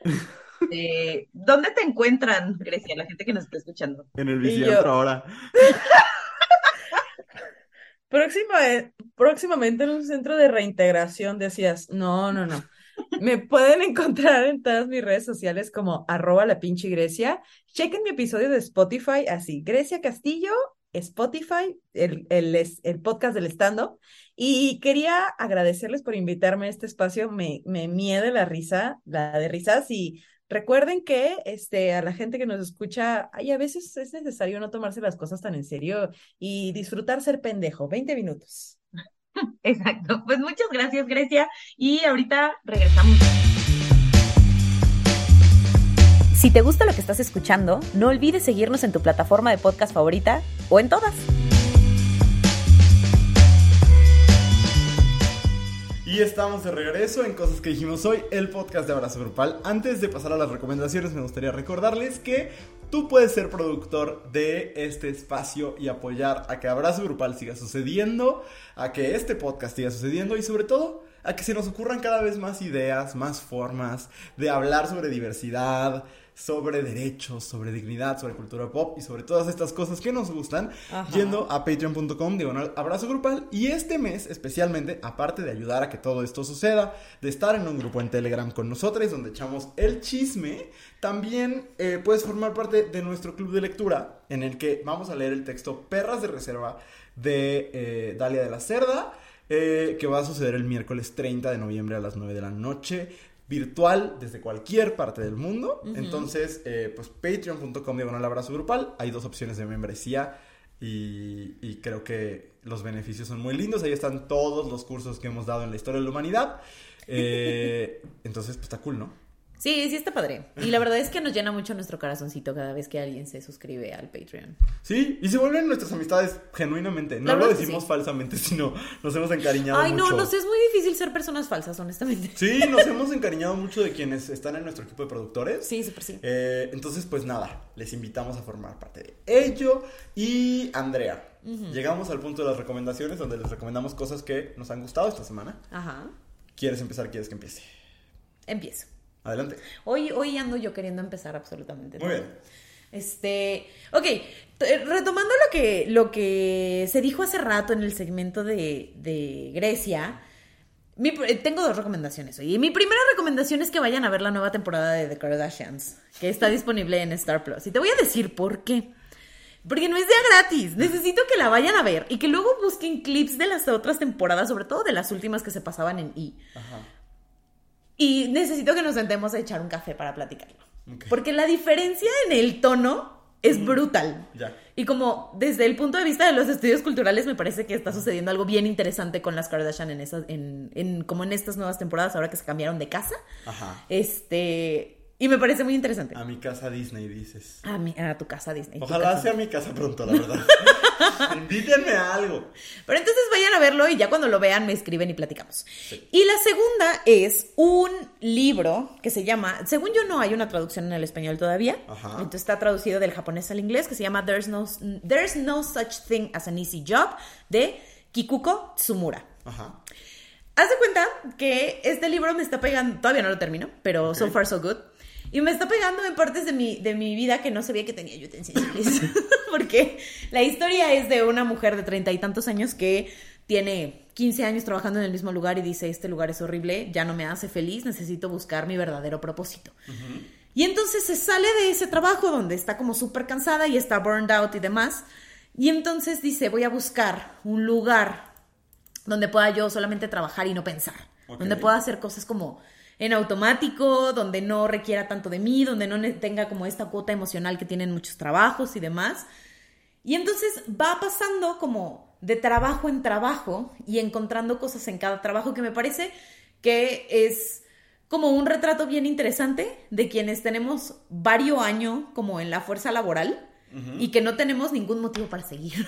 Eh, ¿dónde te encuentran, Grecia, la gente que nos está escuchando? En el yo- ahora. Próxima, eh, próximamente en un centro de reintegración decías, no, no, no. Me pueden encontrar en todas mis redes sociales como arroba la pinche Grecia. Chequen mi episodio de Spotify así, Grecia Castillo, Spotify, el, el, el podcast del stand-up. Y quería agradecerles por invitarme a este espacio. Me, me miede la risa, la de risas. Y recuerden que este, a la gente que nos escucha, ay, a veces es necesario no tomarse las cosas tan en serio y disfrutar ser pendejo. 20 minutos. Exacto. Pues muchas gracias, Grecia. Y ahorita regresamos. Si te gusta lo que estás escuchando, no olvides seguirnos en tu plataforma de podcast favorita o en todas. Y estamos de regreso en Cosas que dijimos hoy, el podcast de Abrazo Grupal. Antes de pasar a las recomendaciones, me gustaría recordarles que tú puedes ser productor de este espacio y apoyar a que Abrazo Grupal siga sucediendo, a que este podcast siga sucediendo y sobre todo a que se nos ocurran cada vez más ideas, más formas de hablar sobre diversidad, sobre derechos, sobre dignidad, sobre cultura pop y sobre todas estas cosas que nos gustan, Ajá. yendo a patreon.com diagonal abrazo grupal y este mes especialmente, aparte de ayudar a que todo esto suceda, de estar en un grupo en Telegram con nosotros donde echamos el chisme, también eh, puedes formar parte de nuestro club de lectura en el que vamos a leer el texto Perras de Reserva de eh, Dalia de la Cerda, eh, que va a suceder el miércoles 30 de noviembre a las 9 de la noche virtual desde cualquier parte del mundo. Entonces, eh, pues patreon.com diagonal abrazo grupal. Hay dos opciones de membresía y, y creo que los beneficios son muy lindos. Ahí están todos los cursos que hemos dado en la historia de la humanidad. Eh, entonces, pues está cool, ¿no? Sí, sí está padre. Y la verdad es que nos llena mucho nuestro corazoncito cada vez que alguien se suscribe al Patreon. Sí, y se vuelven nuestras amistades genuinamente. No lo decimos sí. falsamente, sino nos hemos encariñado Ay, no, mucho. nos es muy difícil ser personas falsas, honestamente. Sí, nos hemos encariñado mucho de quienes están en nuestro equipo de productores. Sí, súper sí. Eh, entonces, pues nada, les invitamos a formar parte de ello. Y Andrea, llegamos al punto de las recomendaciones donde les recomendamos cosas que nos han gustado esta semana. Ajá. ¿Quieres empezar? ¿Quieres que empiece? Empiezo. Adelante. Hoy, hoy ando yo queriendo empezar absolutamente Muy todo. bien. Este, ok, retomando lo que, lo que se dijo hace rato en el segmento de, de Grecia, mi tengo dos recomendaciones hoy. Y mi primera recomendación es que vayan a ver la nueva temporada de The Kardashians, que está disponible en Star Plus. Y te voy a decir por qué. Porque no es de a gratis. Necesito que la vayan a ver y que luego busquen clips de las otras temporadas, sobre todo de las últimas que se pasaban en E! Ajá. Y necesito que nos sentemos a echar un café para platicarlo. Porque la diferencia en el tono es brutal. Ya. Y como desde el punto de vista de los estudios culturales me parece que está sucediendo algo bien interesante con las Kardashian en esas, en, en- como en estas nuevas temporadas, ahora que se cambiaron de casa. Ajá. Este, y me parece muy interesante. A mi casa Disney, dices. A, mi- a tu casa Disney. Ojalá casa. sea mi casa pronto, la verdad. Invítenme a algo. Pero entonces vayan a verlo y ya cuando lo vean me escriben y platicamos. Y la segunda es un libro que se llama, según yo no hay una traducción en el español todavía, Ajá. entonces está traducido del japonés al inglés, que se llama There's no, There's no Such Thing as an Easy Job de Kikuko Tsumura. Ajá. Haz de cuenta que este libro me está pegando, todavía no lo termino, pero so Ok. far so good. Y me está pegando en partes de mi, de mi vida que no sabía que tenía yo. Porque la historia es de una mujer de treinta y tantos años que tiene 15 años trabajando en el mismo lugar y dice, este lugar es horrible, ya no me hace feliz, necesito buscar mi verdadero propósito. Y entonces se sale de ese trabajo donde está como súper cansada y está burned out y demás. Y entonces dice, voy a buscar un lugar donde pueda yo solamente trabajar y no pensar. Donde pueda hacer cosas como en automático, donde no requiera tanto de mí, donde no tenga como esta cuota emocional que tienen muchos trabajos y demás. Y entonces va pasando como de trabajo en trabajo y encontrando cosas en cada trabajo que me parece que es como un retrato bien interesante de quienes tenemos varios años como en la fuerza laboral y que no tenemos ningún motivo para seguir.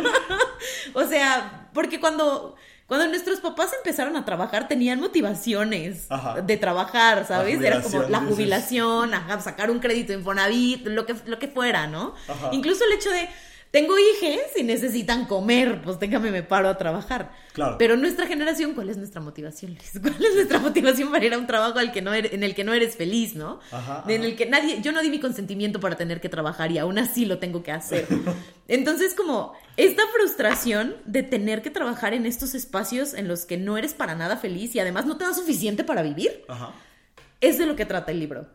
o sea, porque cuando, cuando nuestros papás empezaron a trabajar tenían motivaciones Ajá. de trabajar, ¿sabes? Era como la jubilación, ajá, sacar un crédito Infonavit, lo que, lo que fuera, ¿no? Ajá. Incluso el hecho de, tengo hijes y necesitan comer, pues déjame me paro a trabajar. Claro. Pero nuestra generación, ¿cuál es nuestra motivación, Luis? ¿Cuál es nuestra motivación para ir a un trabajo al que no eres- en el que no eres feliz, ¿no? Ajá, En ajá. el que nadie, yo no di mi consentimiento para tener que trabajar y aún así lo tengo que hacer. Entonces, como esta frustración de tener que trabajar en estos espacios en los que no eres para nada feliz y además no te da suficiente para vivir, Ajá. Es de lo que trata el libro.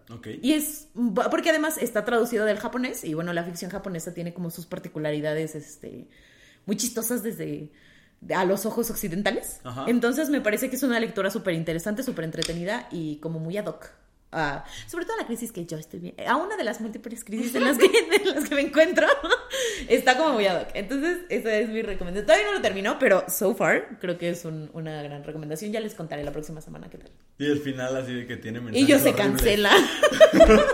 Y es, porque además está traducido del japonés y bueno, la ficción japonesa tiene como sus particularidades, este, muy chistosas desde a los ojos occidentales. Ajá. Entonces me parece que es una lectura súper interesante, súper entretenida y como muy ad hoc. A- sobre todo a la crisis que yo estoy viendo, a una de las múltiples crisis en las que, en las que me encuentro, está como muy ad hoc. Entonces, esa es mi recomendación. Todavía no lo terminó, pero so far creo que es un- una gran recomendación. Ya les contaré la próxima semana qué tal. Y el final así de que tiene Y yo se horribles. cancela.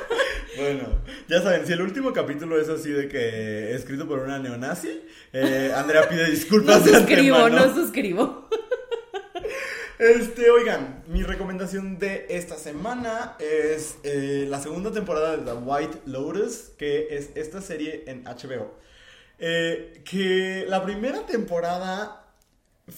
Bueno, ya saben, si el último capítulo es así de que escrito por una neonazi, eh, Andrea pide No disculpas de suscribo, antemano. no suscribo. Este, oigan, mi recomendación de esta semana es eh, la segunda temporada de The White Lotus, que es esta serie en HBO. Eh, que la primera temporada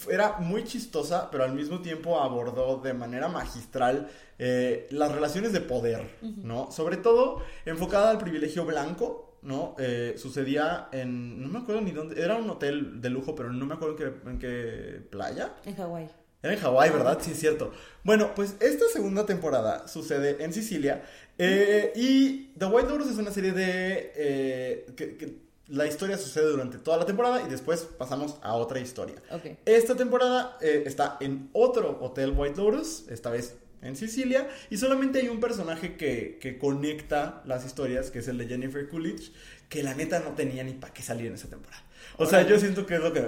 era muy chistosa, pero al mismo tiempo abordó de manera magistral eh, las relaciones de poder, ¿no? Sobre todo enfocada al privilegio blanco, ¿no? Eh, sucedía en, no me acuerdo ni dónde, era un hotel de lujo, pero no me acuerdo en qué, en qué playa. En Hawái. Era en Hawái, ¿verdad? Sí, es cierto. Bueno, pues esta segunda temporada sucede en Sicilia. eh, y The White Lotus es una serie de... eh, que, que la historia sucede durante toda la temporada y después pasamos a otra historia. Esta temporada eh, está en otro hotel White Lotus, esta vez en Sicilia, y solamente hay un personaje que, que conecta las historias, que es el de Jennifer Coolidge, que la neta no tenía ni para qué salir en esa temporada. O sea, yo siento que es lo que,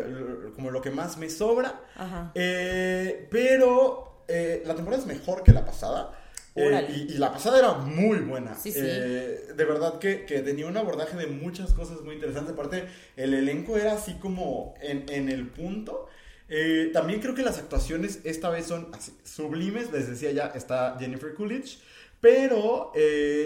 como lo que más me sobra. Ajá. Eh, pero eh, la temporada es mejor que la pasada. eh, y, y la pasada era muy buena. Sí, sí. Eh, de verdad que, que tenía un abordaje de muchas cosas muy interesantes. Aparte, el elenco era así como en, en el punto. Eh, también creo que las actuaciones esta vez son así, sublimes. Les decía ya, está Jennifer Coolidge. Pero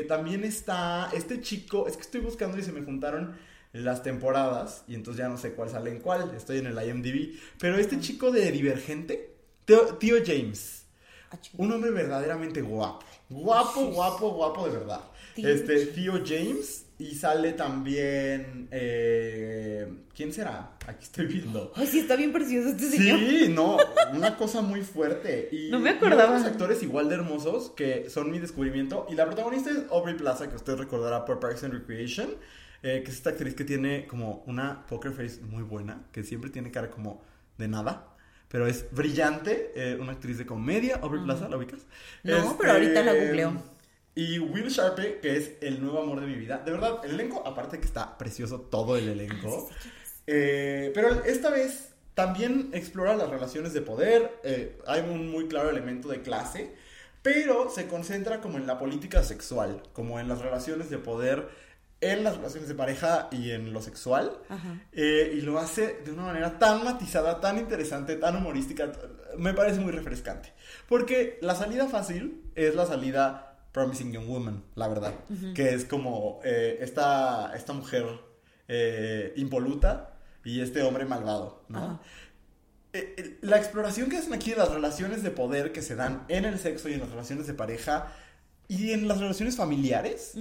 también está este chico. Es que estoy buscando y se me juntaron las temporadas. Y entonces ya no sé cuál sale en cuál. Estoy en el IMDb. Pero este chico de Divergente, Tío, Tío James. Ah. Un hombre verdaderamente guapo. Guapo, guapo, guapo de verdad. Este, Tío James. Y sale también. eh, ¿Quién será? Aquí estoy viendo. Ay, sí, está bien precioso este señor. Sí, no, una cosa muy fuerte. Y, No me acordaba. otros actores igual de hermosos que son mi descubrimiento. Y la protagonista es Aubrey Plaza, que usted recordará por Parks and Recreation. Eh, que es esta actriz que tiene como una poker face muy buena, que siempre tiene cara como de nada. Pero es brillante, eh, una actriz de comedia, Aubrey Plaza, ¿la ubicas? Este, No, pero ahorita la googleo. Y Will Sharpe, que es el nuevo amor de mi vida. De verdad, el elenco, aparte que está precioso todo el elenco. Eh, pero esta vez también explora las relaciones de poder. eh, hay un muy claro elemento de clase. Pero se concentra como en la política sexual, como en las relaciones de poder, en las relaciones de pareja y en lo sexual. Eh, y lo hace de una manera tan matizada, tan interesante, tan humorística. Me parece muy refrescante. Porque la salida fácil es la salida Promising Young Woman, la verdad. Que es como eh, esta, esta mujer eh, impoluta y este hombre malvado, ¿no? Ajá. Eh, eh, la exploración que hacen aquí de las relaciones de poder que se dan en el sexo y en las relaciones de pareja y en las relaciones familiares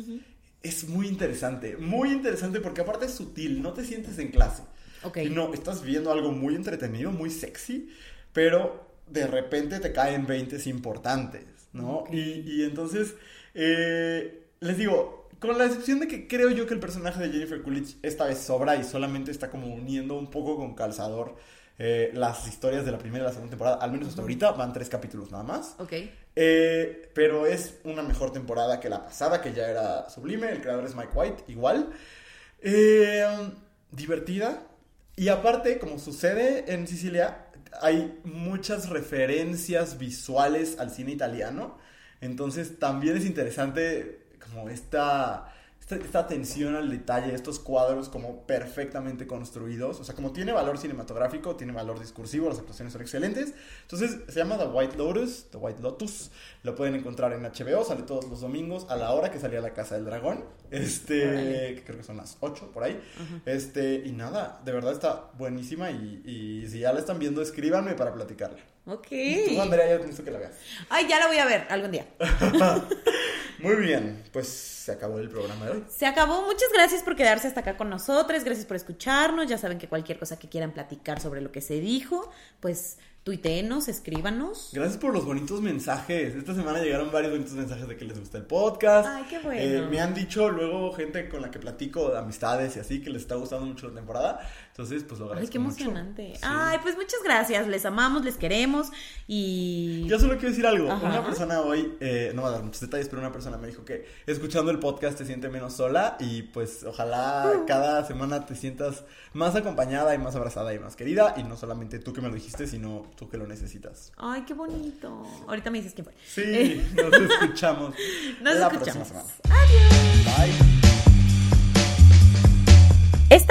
es muy interesante. Muy interesante porque aparte es sutil, no te sientes en clase. Ok. No, estás viendo algo muy entretenido, muy sexy, pero de repente te caen 20 importantes, ¿no? Y, y entonces, eh, les digo, con la excepción de que creo yo que el personaje de Jennifer Coolidge esta vez sobra y solamente está como uniendo un poco con calzador eh, las historias de la primera y la segunda temporada, al menos hasta ahorita, van tres capítulos nada más. Ok. Eh, pero es una mejor temporada que la pasada, que ya era sublime. El creador es Mike White, igual. Eh, divertida. Y aparte, como sucede en Sicilia, hay muchas referencias visuales al cine italiano. Entonces también es interesante como esta, esta, esta atención al detalle, estos cuadros como perfectamente construidos. O sea, como tiene valor cinematográfico, tiene valor discursivo, las actuaciones son excelentes. Entonces se llama The White Lotus, The White Lotus. Lo pueden encontrar en HBO, sale todos los domingos a la hora que salía La Casa del Dragón. Este, que creo que son las 8 por ahí. Este, y nada, de verdad está buenísima y, y si ya la están viendo, escríbanme para platicarla. Ok. Tú, Andrea, ya necesito que la veas. Ay, ya la voy a ver algún día. Muy bien, pues se acabó el programa de hoy. Se acabó. Muchas gracias por quedarse hasta acá con nosotros. Gracias por escucharnos. Ya saben que cualquier cosa que quieran platicar sobre lo que se dijo, pues tuiteenos, escríbanos. Gracias por los bonitos mensajes. Esta semana llegaron varios bonitos mensajes de que les gusta el podcast. Ay, qué bueno. Eh, me han dicho luego gente con la que platico de amistades y así que les está gustando mucho la temporada. Entonces, pues lo agradezco. Ay, qué mucho. emocionante. Sí. Ay, pues muchas gracias. Les amamos, les queremos y... Yo solo quiero decir algo. Ajá. Una persona hoy, eh, no voy a dar muchos detalles, pero una persona me dijo que escuchando el podcast te siente menos sola y pues ojalá Uh. cada semana te sientas más acompañada y más abrazada y más querida y no solamente tú que me lo dijiste, sino tú que lo necesitas. Ay, qué bonito. Ahorita me dices quién fue. Sí, nos escuchamos. Nos la escuchamos. próxima semana. Bye.